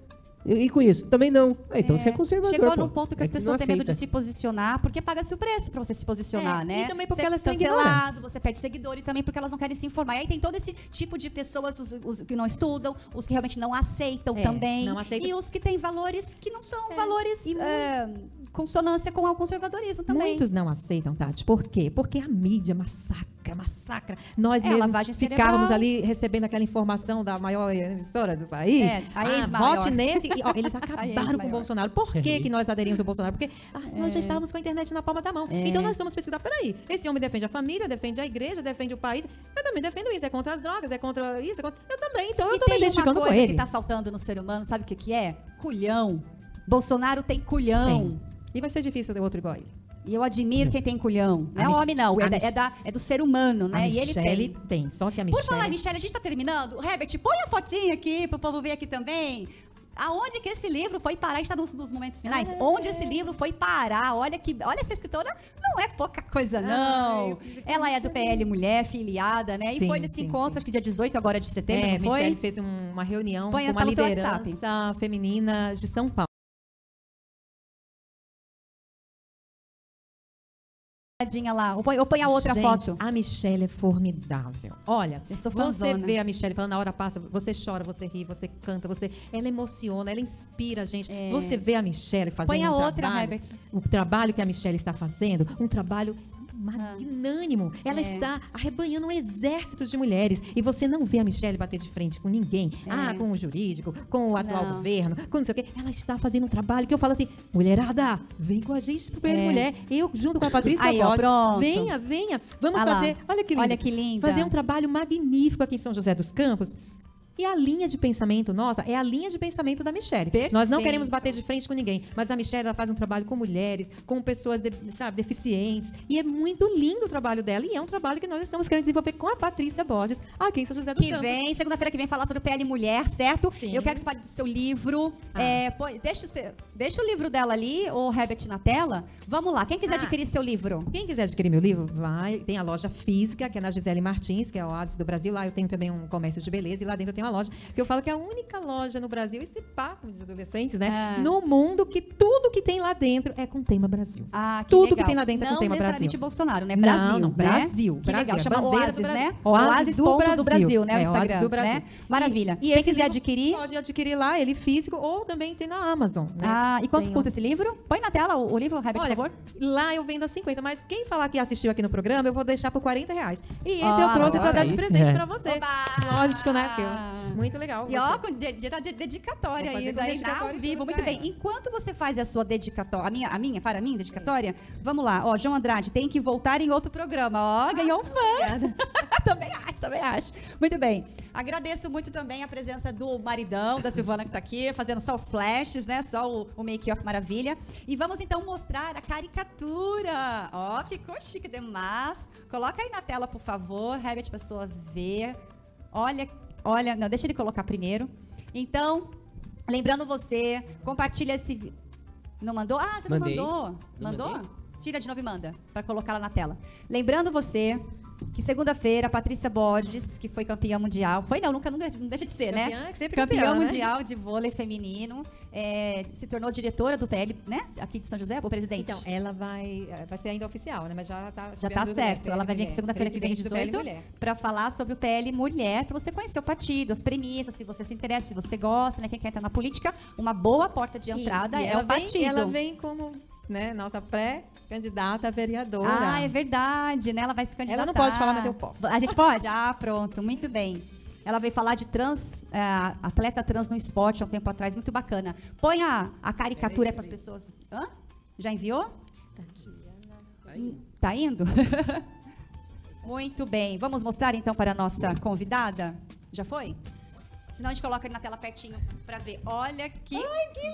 Speaker 2: E, e com isso? Também não. Ah, então você é conservador,
Speaker 1: Chegou
Speaker 2: pô.
Speaker 1: num ponto que
Speaker 2: É
Speaker 1: as pessoas
Speaker 2: não
Speaker 1: têm medo de se posicionar, porque paga-se o preço pra você se posicionar,
Speaker 3: É,
Speaker 1: né?
Speaker 3: e também porque
Speaker 1: Você é
Speaker 3: elas são ignorantes.
Speaker 1: você perde seguidor e também porque elas não querem se informar. E aí tem todo esse tipo de pessoas, os, os que não estudam, os que realmente não aceitam
Speaker 3: É,
Speaker 1: também.
Speaker 3: não aceitam.
Speaker 1: E os que têm valores que não são
Speaker 3: É,
Speaker 1: valores
Speaker 3: e
Speaker 1: é, consonância com o conservadorismo também.
Speaker 3: Muitos não aceitam, Tati. Por quê? Porque a mídia massacra, massacra. Nós
Speaker 1: É,
Speaker 3: mesmos
Speaker 1: lavagem
Speaker 3: ficávamos
Speaker 1: cerebral.
Speaker 3: ali recebendo aquela informação da maior emissora do país.
Speaker 1: É, a
Speaker 3: ah, vote nesse. E, ó, [laughs] eles acabaram com o Bolsonaro. Por que, que nós aderimos ao Bolsonaro? Porque ah, nós já estávamos com a internet na palma da mão.
Speaker 1: É.
Speaker 3: Então nós vamos pesquisar. Peraí, esse homem defende a família, defende a igreja, defende o país. Eu também defendo isso. É contra as drogas, é contra isso, é contra... Eu também. Então eu
Speaker 1: E
Speaker 3: tô me
Speaker 1: tem uma
Speaker 3: identificando com
Speaker 1: coisa
Speaker 3: ele.
Speaker 1: que tá faltando no ser humano, sabe o que, que é? Culhão. Bolsonaro tem culhão.
Speaker 3: Tem. E vai ser difícil ter outro igual a ele.
Speaker 1: E eu admiro quem tem culhão. Não é
Speaker 3: Mich-
Speaker 1: homem, não. É, da- é da- é do ser humano, né?
Speaker 3: A
Speaker 1: e ele
Speaker 3: Michelle
Speaker 1: tem.
Speaker 3: tem. Só que a
Speaker 1: Por
Speaker 3: Michelle...
Speaker 1: falar, em Michelle, a gente tá terminando. Herbert, põe a fotinha aqui pro povo ver aqui também. Aonde que esse livro foi parar? Está nos, nos momentos finais.
Speaker 3: É.
Speaker 1: Onde esse livro foi parar? Olha que, olha essa escritora, não é pouca coisa não.
Speaker 3: Ai,
Speaker 1: Ela é do PL Mulher, filiada, né? e
Speaker 3: Sim,
Speaker 1: foi nesse
Speaker 3: sim,
Speaker 1: encontro,
Speaker 3: sim.
Speaker 1: acho que dia 18 agora de setembro,
Speaker 3: É? Michelle fez um- uma reunião
Speaker 1: Põe
Speaker 3: com uma liderança feminina de São Paulo.
Speaker 1: Tadinha lá. Ou põe, ou põe a outra
Speaker 3: Gente,
Speaker 1: foto.
Speaker 3: A Michelle é formidável. Olha,
Speaker 1: Eu sou
Speaker 3: você
Speaker 1: fãzona.
Speaker 3: vê a Michelle falando, na hora passa, você chora, você ri, você canta, você, ela emociona, ela inspira a gente.
Speaker 1: É.
Speaker 3: Você vê a Michelle fazendo
Speaker 1: Põe a
Speaker 3: um
Speaker 1: outra,
Speaker 3: trabalho,
Speaker 1: Herbert.
Speaker 3: o trabalho que a Michelle está fazendo, um trabalho magnânimo. Ela
Speaker 1: É.
Speaker 3: está arrebanhando um exército de mulheres. E você não vê a Michelle bater de frente com ninguém.
Speaker 1: É.
Speaker 3: Ah, com o jurídico, com o atual
Speaker 1: Não.
Speaker 3: governo, com não sei o quê. Ela está fazendo um trabalho que eu falo assim, mulherada, vem com a gente pro
Speaker 1: É.
Speaker 3: Mulher. Eu, junto com a Patrícia
Speaker 1: Aí, ó, pronto.
Speaker 3: venha, venha. Vamos
Speaker 1: Ah
Speaker 3: fazer, olha que lindo.
Speaker 1: Olha que linda.
Speaker 3: Fazer um trabalho magnífico aqui em São José dos Campos. E a linha de pensamento nossa é a linha de pensamento da Michelle.
Speaker 1: Perfeito.
Speaker 3: Nós não queremos bater de frente com ninguém, mas a Michelle ela faz um trabalho com mulheres, com pessoas de- sabe, deficientes. E é muito lindo o trabalho dela. E é um trabalho que nós estamos querendo desenvolver com a Patrícia Borges aqui em São José dos
Speaker 1: que
Speaker 3: Campos.
Speaker 1: vem, segunda-feira que vem, falar sobre PL Mulher, certo?
Speaker 3: Sim.
Speaker 1: Eu quero que você fale do seu livro.
Speaker 3: Ah.
Speaker 1: É, põe- deixa, o seu- deixa o livro dela ali, o Herbert na tela. Vamos lá, quem quiser
Speaker 3: Ah.
Speaker 1: adquirir seu livro.
Speaker 3: Quem quiser adquirir meu livro, vai. Tem a loja física, que é na Gisele Martins, que é a Oasis do Brasil. Lá eu tenho também um comércio de beleza e lá dentro eu tenho uma loja. Que eu falo que é a única loja no Brasil, esse diz os adolescentes, né?
Speaker 1: Ah.
Speaker 3: No mundo que tudo que tem lá dentro é com tema Brasil.
Speaker 1: Ah, que
Speaker 3: Tudo
Speaker 1: legal.
Speaker 3: que tem lá dentro é com
Speaker 1: não
Speaker 3: tema Brasil.
Speaker 1: Bolsonaro, né?
Speaker 3: Não,
Speaker 1: Brasil,
Speaker 3: não,
Speaker 1: né?
Speaker 3: Brasil,
Speaker 1: Que
Speaker 3: Brasil,
Speaker 1: legal,
Speaker 3: é
Speaker 1: chama
Speaker 3: bandeira
Speaker 1: Oasis,
Speaker 3: Brasil.
Speaker 1: né?
Speaker 3: Oasis do
Speaker 1: ponto do
Speaker 3: Brasil.
Speaker 1: Brasil, né? O
Speaker 3: É, Oasis
Speaker 1: Instagram,
Speaker 3: do Brasil.
Speaker 1: né? Maravilha.
Speaker 3: E
Speaker 1: Quem
Speaker 3: esse
Speaker 1: quiser adquirir...
Speaker 3: Pode adquirir lá, ele físico, ou também tem na Amazon. né?
Speaker 1: Ah, e quanto
Speaker 3: Tem
Speaker 1: custa esse livro? Põe na tela o, o livro, Herbert, por favor.
Speaker 3: lá eu vendo a 50, mas quem falar que assistiu aqui no programa, eu vou deixar por 40 reais. E esse
Speaker 1: Ah,
Speaker 3: eu trouxe pra
Speaker 2: olha
Speaker 3: dar de presente
Speaker 2: É.
Speaker 3: pra você.
Speaker 1: Oba!
Speaker 3: Lógico, né? Porque eu- muito legal.
Speaker 1: E
Speaker 3: você.
Speaker 1: ó, com de- dedicatória hein?
Speaker 3: dedicatória
Speaker 1: ao vivo. Muito bem.
Speaker 3: ela.
Speaker 1: Enquanto você faz a sua dedicatória, a minha, a minha, para mim, dedicatória, vamos lá. Ó, João Andrade, tem que voltar em outro programa. Ó, ganhou um fã. [laughs] também acho, também acho. Muito bem. Agradeço muito também a presença do maridão, da Silvana que tá aqui, fazendo só os flashes, né? Só o, o make-off maravilha. E vamos então mostrar a caricatura. Ó, ficou chique demais. Coloca aí na tela, por favor, Herbert, pra pessoa ver. Olha, olha, não, deixa ele colocar primeiro. Então, lembrando você, compartilha esse Não mandou? Ah, você
Speaker 2: Mandei.
Speaker 1: não mandou.
Speaker 2: Não
Speaker 1: Mandou?
Speaker 2: mandei?
Speaker 1: Tira de novo e manda, para colocar lá na tela. Lembrando você que segunda-feira a Patrícia Borges, que foi campeã mundial, foi não, nunca, nunca não deixa de ser, né?
Speaker 3: Campeã, que sempre
Speaker 1: Campeã
Speaker 3: campeã, né?
Speaker 1: mundial de vôlei feminino, é, se tornou diretora do PL, né? Aqui de São José, o presidente.
Speaker 3: Então, ela vai, vai ser ainda oficial, né? Mas já tá.
Speaker 1: Já tá certo. Ela vai vir aqui segunda-feira que vem,
Speaker 3: Presidente do
Speaker 1: 18,
Speaker 3: PL Mulher.
Speaker 1: para falar sobre o PL Mulher, para você conhecer o partido, as premissas, se você se interessa, se você gosta, né? Quem quer entrar na política, uma boa porta de entrada
Speaker 3: E- e
Speaker 1: é o
Speaker 3: vem-
Speaker 1: partido.
Speaker 3: Ela vem como, né, nossa pré-candidata a vereadora.
Speaker 1: Ah, é verdade, né? Ela vai se candidatar.
Speaker 3: Ela não pode falar, mas eu posso.
Speaker 1: A gente pode? Ah, pronto, muito bem. Ela veio falar de trans, é, atleta trans no esporte há um tempo atrás, muito bacana. Põe a, a caricatura para as pessoas. Hã? Já enviou? Tá indo? [laughs] Muito bem. Vamos mostrar então para a nossa convidada? Já foi? Senão a gente coloca ele na tela pertinho para ver. Olha que,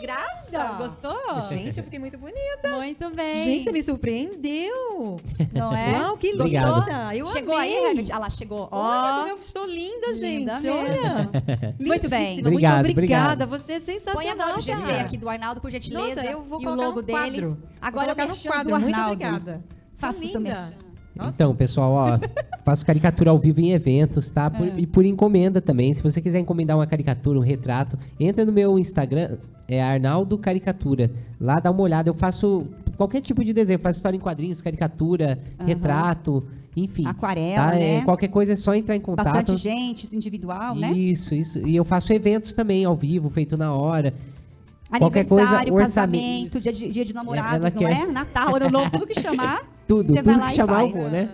Speaker 1: graça! Gostou?
Speaker 3: Gente, eu fiquei muito bonita.
Speaker 1: Muito bem.
Speaker 3: Gente, você me surpreendeu.
Speaker 1: Não é?
Speaker 3: Uau, que linda. Eu
Speaker 1: Chegou
Speaker 3: amei.
Speaker 1: aí, Herbert? Ah lá, chegou. Ó,
Speaker 3: Olha como eu estou linda, gente.
Speaker 1: Linda mesmo.
Speaker 3: Olha. [laughs]
Speaker 1: Muito bem.
Speaker 2: Obrigado,
Speaker 3: Muito obrigada.
Speaker 2: obrigado.
Speaker 3: Você é sensacional.
Speaker 1: Põe agora o GC aqui do Arnaldo, por gentileza.
Speaker 3: Nossa, eu vou
Speaker 1: e o
Speaker 3: colocar
Speaker 1: logo
Speaker 3: no
Speaker 1: dele.
Speaker 3: quadro.
Speaker 1: Agora
Speaker 3: vou colocar
Speaker 1: o
Speaker 3: no quadro.
Speaker 1: do
Speaker 3: Muito
Speaker 1: Arnaldo.
Speaker 3: obrigada.
Speaker 1: Faça o seu
Speaker 3: linda.
Speaker 1: merchan.
Speaker 3: Nossa.
Speaker 2: Então, pessoal, ó, [laughs] faço caricatura ao vivo em eventos, tá? Por-
Speaker 1: É.
Speaker 2: E por encomenda também. Se você quiser encomendar uma caricatura, um retrato, entra no meu Instagram, é Arnaldo Caricatura. Lá dá uma olhada. Eu faço qualquer tipo de desenho. Faço história em quadrinhos, caricatura, retrato, enfim.
Speaker 1: Aquarela,
Speaker 2: tá? É,
Speaker 1: né?
Speaker 2: qualquer coisa é só entrar em contato.
Speaker 1: Bastante gente, isso individual, né?
Speaker 2: Isso, isso. E eu faço eventos também ao vivo, feito na hora. Qualquer coisa,
Speaker 1: Aniversário,
Speaker 2: orçamento.
Speaker 1: casamento, dia de, dia de namorados,
Speaker 2: ela
Speaker 1: não
Speaker 2: quer.
Speaker 1: é? Natal, ano novo, tudo que chamar. [laughs]
Speaker 2: Tudo,
Speaker 1: você
Speaker 2: tudo que chamar eu vou, né?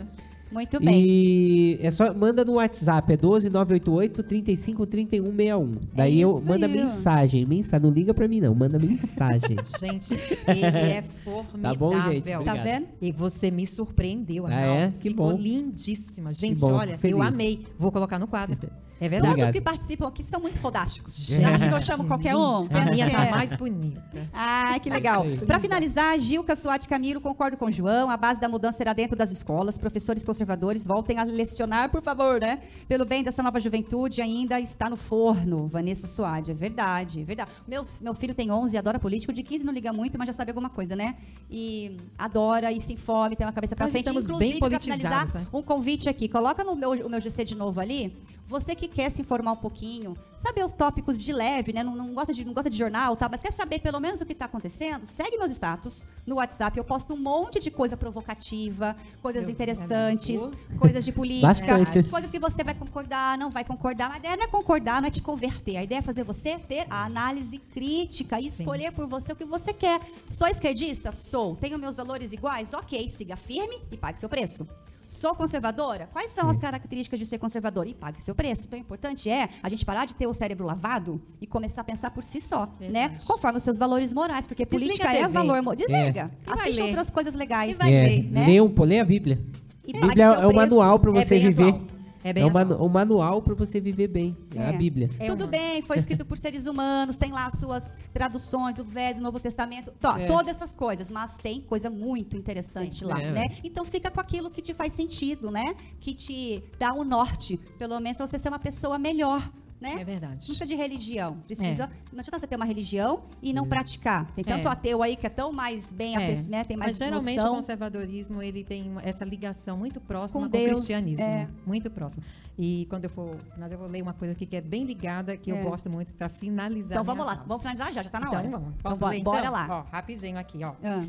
Speaker 1: Muito bem.
Speaker 2: E é só manda no WhatsApp, é 12 988 35 31 61. Daí eu
Speaker 1: isso
Speaker 2: manda
Speaker 1: aí.
Speaker 2: mensagem, mensagem, não liga pra mim não, manda mensagem. [laughs]
Speaker 3: Gente, ele é formidável.
Speaker 2: Tá bom, gente?
Speaker 1: Tá
Speaker 2: Obrigado.
Speaker 1: vendo?
Speaker 3: E você me surpreendeu,
Speaker 2: Ah,
Speaker 3: Arnaldo.
Speaker 2: é? Que
Speaker 3: Ficou
Speaker 2: bom.
Speaker 3: lindíssima. Gente,
Speaker 2: bom,
Speaker 3: olha,
Speaker 2: feliz.
Speaker 3: eu amei. Vou colocar no quadro. É
Speaker 1: Todos
Speaker 3: verdade.
Speaker 2: Obrigado.
Speaker 1: que participam aqui são muito fodásticos.
Speaker 3: Gente,
Speaker 1: Você acha que eu chamo qualquer um?
Speaker 3: A minha tá
Speaker 1: é.
Speaker 3: mais bonita.
Speaker 1: Ah, que legal. Para finalizar, Gilca Suati Camilo, concordo com o João. A base da mudança será dentro das escolas. Professores conservadores voltem a lecionar, por favor, né? Pelo bem dessa nova juventude, ainda está no forno. Vanessa Suade, é verdade, é verdade. Meu, meu filho tem 11, adora político. De 15 não liga muito, mas já sabe alguma coisa, né? E adora e se informe, tem uma cabeça para frente.
Speaker 3: estamos
Speaker 1: Inclusive,
Speaker 3: bem politizados,
Speaker 1: finalizar,
Speaker 3: né?
Speaker 1: um convite aqui. Coloca no meu, o meu GC de novo ali. Você que quer se informar um pouquinho, saber os tópicos de leve, né? Não, não gosta, de, não gosta de jornal, tá? mas quer saber pelo menos o que está acontecendo, segue meus status no WhatsApp. Eu posto um monte de coisa provocativa, coisas
Speaker 3: Eu-
Speaker 1: interessantes,
Speaker 3: é
Speaker 1: coisas de política,
Speaker 2: Bastante.
Speaker 1: coisas que você vai concordar, não vai concordar. A ideia não é concordar, não é te converter. A ideia é fazer você ter a análise crítica e escolher por você o que você quer. Sou esquerdista? Sou. Tenho meus valores iguais? Ok, siga firme e pague seu preço. Sou conservadora? Quais são as características de ser conservador? E pague seu preço. Então, o importante é a gente parar de ter o cérebro lavado e começar a pensar por si só, né?
Speaker 3: Verdade.
Speaker 1: Conforme os seus valores morais, porque
Speaker 3: Desliga
Speaker 1: política é valor... mo- Desliga.
Speaker 3: Vai
Speaker 1: Assiste outras coisas legais.
Speaker 3: E vai
Speaker 2: é,
Speaker 3: ler,
Speaker 1: né?
Speaker 2: lê, um, lê a Bíblia.
Speaker 1: E
Speaker 2: Bíblia é o manual para
Speaker 3: É
Speaker 2: você viver.
Speaker 3: atual. É bem
Speaker 2: É o,
Speaker 3: atual.
Speaker 2: manu- o manual para você viver bem. É. a
Speaker 1: É.
Speaker 2: Bíblia.
Speaker 3: É
Speaker 1: Tudo
Speaker 3: uma-
Speaker 1: bem, foi [laughs] escrito por seres humanos, tem lá as suas traduções do Velho e do Novo Testamento, tó,
Speaker 2: É.
Speaker 1: todas essas coisas, mas tem coisa muito interessante lá,
Speaker 2: É.
Speaker 1: né? Então fica com aquilo que te faz sentido, né? Que te dá o norte, pelo menos pra você ser uma pessoa melhor né?
Speaker 3: É verdade.
Speaker 1: Não precisa de religião. Precisa. Não adianta você ter uma religião e não praticar. Tem tanto
Speaker 3: É.
Speaker 1: ateu aí que é tão mais bem,
Speaker 3: É.
Speaker 1: pessoa, né? tem mais
Speaker 3: Mas geralmente o
Speaker 1: noção.
Speaker 3: conservadorismo ele tem essa ligação muito próxima
Speaker 1: Com
Speaker 3: com, o cristianismo,
Speaker 1: é.
Speaker 3: muito próxima. E quando eu for, mas eu vou ler uma coisa aqui que é bem ligada, que
Speaker 1: É.
Speaker 3: eu gosto muito para finalizar.
Speaker 1: Então vamos lá,
Speaker 3: fala.
Speaker 1: vamos finalizar já, já tá na
Speaker 3: então
Speaker 1: hora.
Speaker 3: vamos.
Speaker 1: Então,
Speaker 3: Posso
Speaker 1: bora,
Speaker 3: ler,
Speaker 1: bora
Speaker 3: então?
Speaker 1: lá.
Speaker 3: Ó, rapidinho aqui, ó.
Speaker 1: Ah.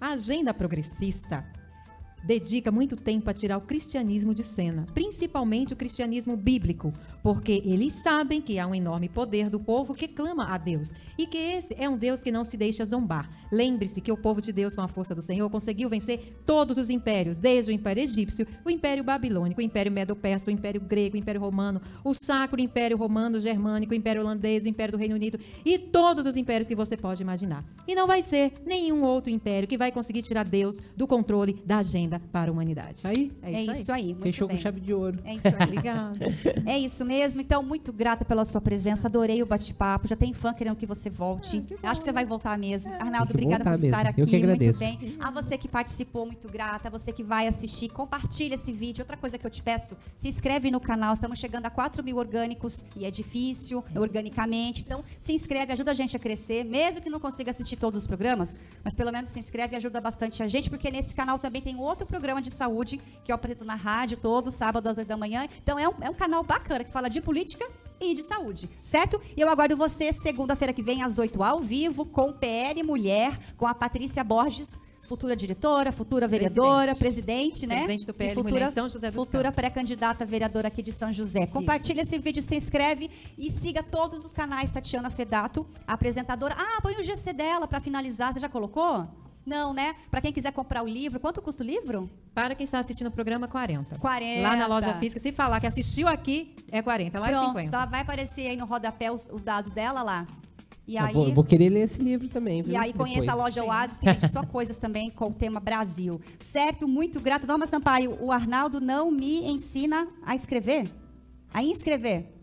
Speaker 3: A agenda progressista dedica muito tempo a tirar o cristianismo de cena, principalmente o cristianismo bíblico, porque eles sabem que há um enorme poder do povo que clama a Deus e que esse é um Deus que não se deixa zombar. Lembre-se que o povo de Deus, com a força do Senhor, conseguiu vencer todos os impérios, desde o Império Egípcio, o Império Babilônico, o Império Medo-Persa, o Império Grego, o Império Romano, o Sacro Império Romano Germânico, o Império Holandês, o Império do Reino Unido e todos os impérios que você pode imaginar. E não vai ser nenhum outro império que vai conseguir tirar Deus do controle da agenda para a humanidade.
Speaker 2: Aí,
Speaker 1: É isso aí. muito
Speaker 2: fechou
Speaker 1: bem.
Speaker 2: com chave de ouro.
Speaker 1: É isso aí. [laughs]
Speaker 3: Obrigada.
Speaker 1: É isso mesmo. Então, muito grata pela sua presença. Adorei o bate-papo. Já tem fã querendo que você volte. Acho que você vai voltar mesmo. Arnaldo,
Speaker 2: Tem que
Speaker 1: obrigada por
Speaker 2: voltar
Speaker 1: estar
Speaker 2: mesmo.
Speaker 1: aqui.
Speaker 2: Eu que agradeço.
Speaker 1: Muito bem. A você que participou, muito grata. A você que vai assistir, compartilha esse vídeo. Outra coisa que eu te peço, se inscreve no canal. Estamos chegando a 4 mil orgânicos e é difícil, organicamente. Então, se inscreve, ajuda a gente a crescer. Mesmo que não consiga assistir todos os programas, mas pelo menos se inscreve e ajuda bastante a gente, porque nesse canal também tem outro programa de saúde que eu apresento na rádio todo sábado às 8 da manhã. Então, é um, é um canal bacana que fala de política e de saúde, certo? E eu aguardo você segunda-feira que vem, às 8 ao vivo, com PL Mulher, com a Patrícia Borges, futura diretora, futura vereadora, presidente, né?
Speaker 3: Presidente do
Speaker 1: E
Speaker 3: PL
Speaker 1: futura,
Speaker 3: Mulher São José dos
Speaker 1: Futura pré-candidata vereadora aqui de São José. Compartilha esse vídeo, se inscreve e siga todos os canais Tatiana Fedato, apresentadora. Ah, põe o GC dela para finalizar. Você já colocou? Não, né? Para quem quiser comprar o livro, quanto custa o livro?
Speaker 3: Para quem está assistindo o programa, 40.
Speaker 1: 40.
Speaker 3: Lá na loja física, se falar que assistiu aqui, é 40. Lá é
Speaker 1: Pronto,
Speaker 3: 50.
Speaker 1: então vai aparecer aí no rodapé os, os dados dela lá. E
Speaker 2: Eu
Speaker 1: aí,
Speaker 2: vou, vou querer ler esse livro também.
Speaker 1: e
Speaker 2: viu?
Speaker 1: aí conheça a
Speaker 2: Depois.
Speaker 1: loja Oasis, que vende só [laughs] coisas também com o tema Brasil. Certo? Muito grata. Norma Sampaio, o Arnaldo não me ensina a escrever? A inscrever?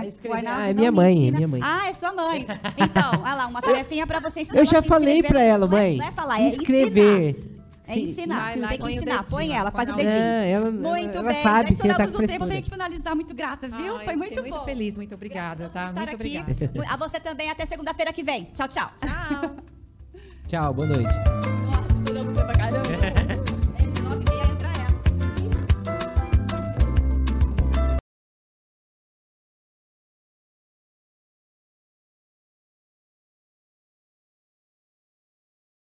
Speaker 2: A
Speaker 1: o
Speaker 2: escrever.
Speaker 1: Arnaldo
Speaker 2: Ah, é
Speaker 1: não
Speaker 2: minha mãe, é minha mãe.
Speaker 1: Ah, é sua mãe. Então, olha lá, uma tarefinha pra você ensinar
Speaker 2: Eu já falei pra ela,
Speaker 1: Não é-
Speaker 2: mãe.
Speaker 1: Não é falar, é
Speaker 2: escrever.
Speaker 1: ensinar. É ensinar.
Speaker 3: Vai
Speaker 1: tem que
Speaker 3: o
Speaker 1: ensinar.
Speaker 3: dedinho,
Speaker 1: Põe ela,
Speaker 3: põe
Speaker 1: faz o dedinho.
Speaker 2: Ela,
Speaker 1: Muito
Speaker 2: ela
Speaker 1: bem.
Speaker 2: sabe
Speaker 1: já
Speaker 2: tá
Speaker 1: estouramos
Speaker 2: com
Speaker 1: o tempo, eu tenho que finalizar. Muito grata, viu?
Speaker 3: Ai,
Speaker 1: Foi muito
Speaker 3: fiquei
Speaker 1: bom.
Speaker 3: muito feliz, muito obrigada, tá?
Speaker 1: Estar
Speaker 3: Muito
Speaker 1: aqui.
Speaker 3: obrigada. [laughs]
Speaker 1: A você também. Até segunda-feira que vem. Tchau, tchau.
Speaker 3: Tchau. [laughs]
Speaker 2: Tchau, boa noite.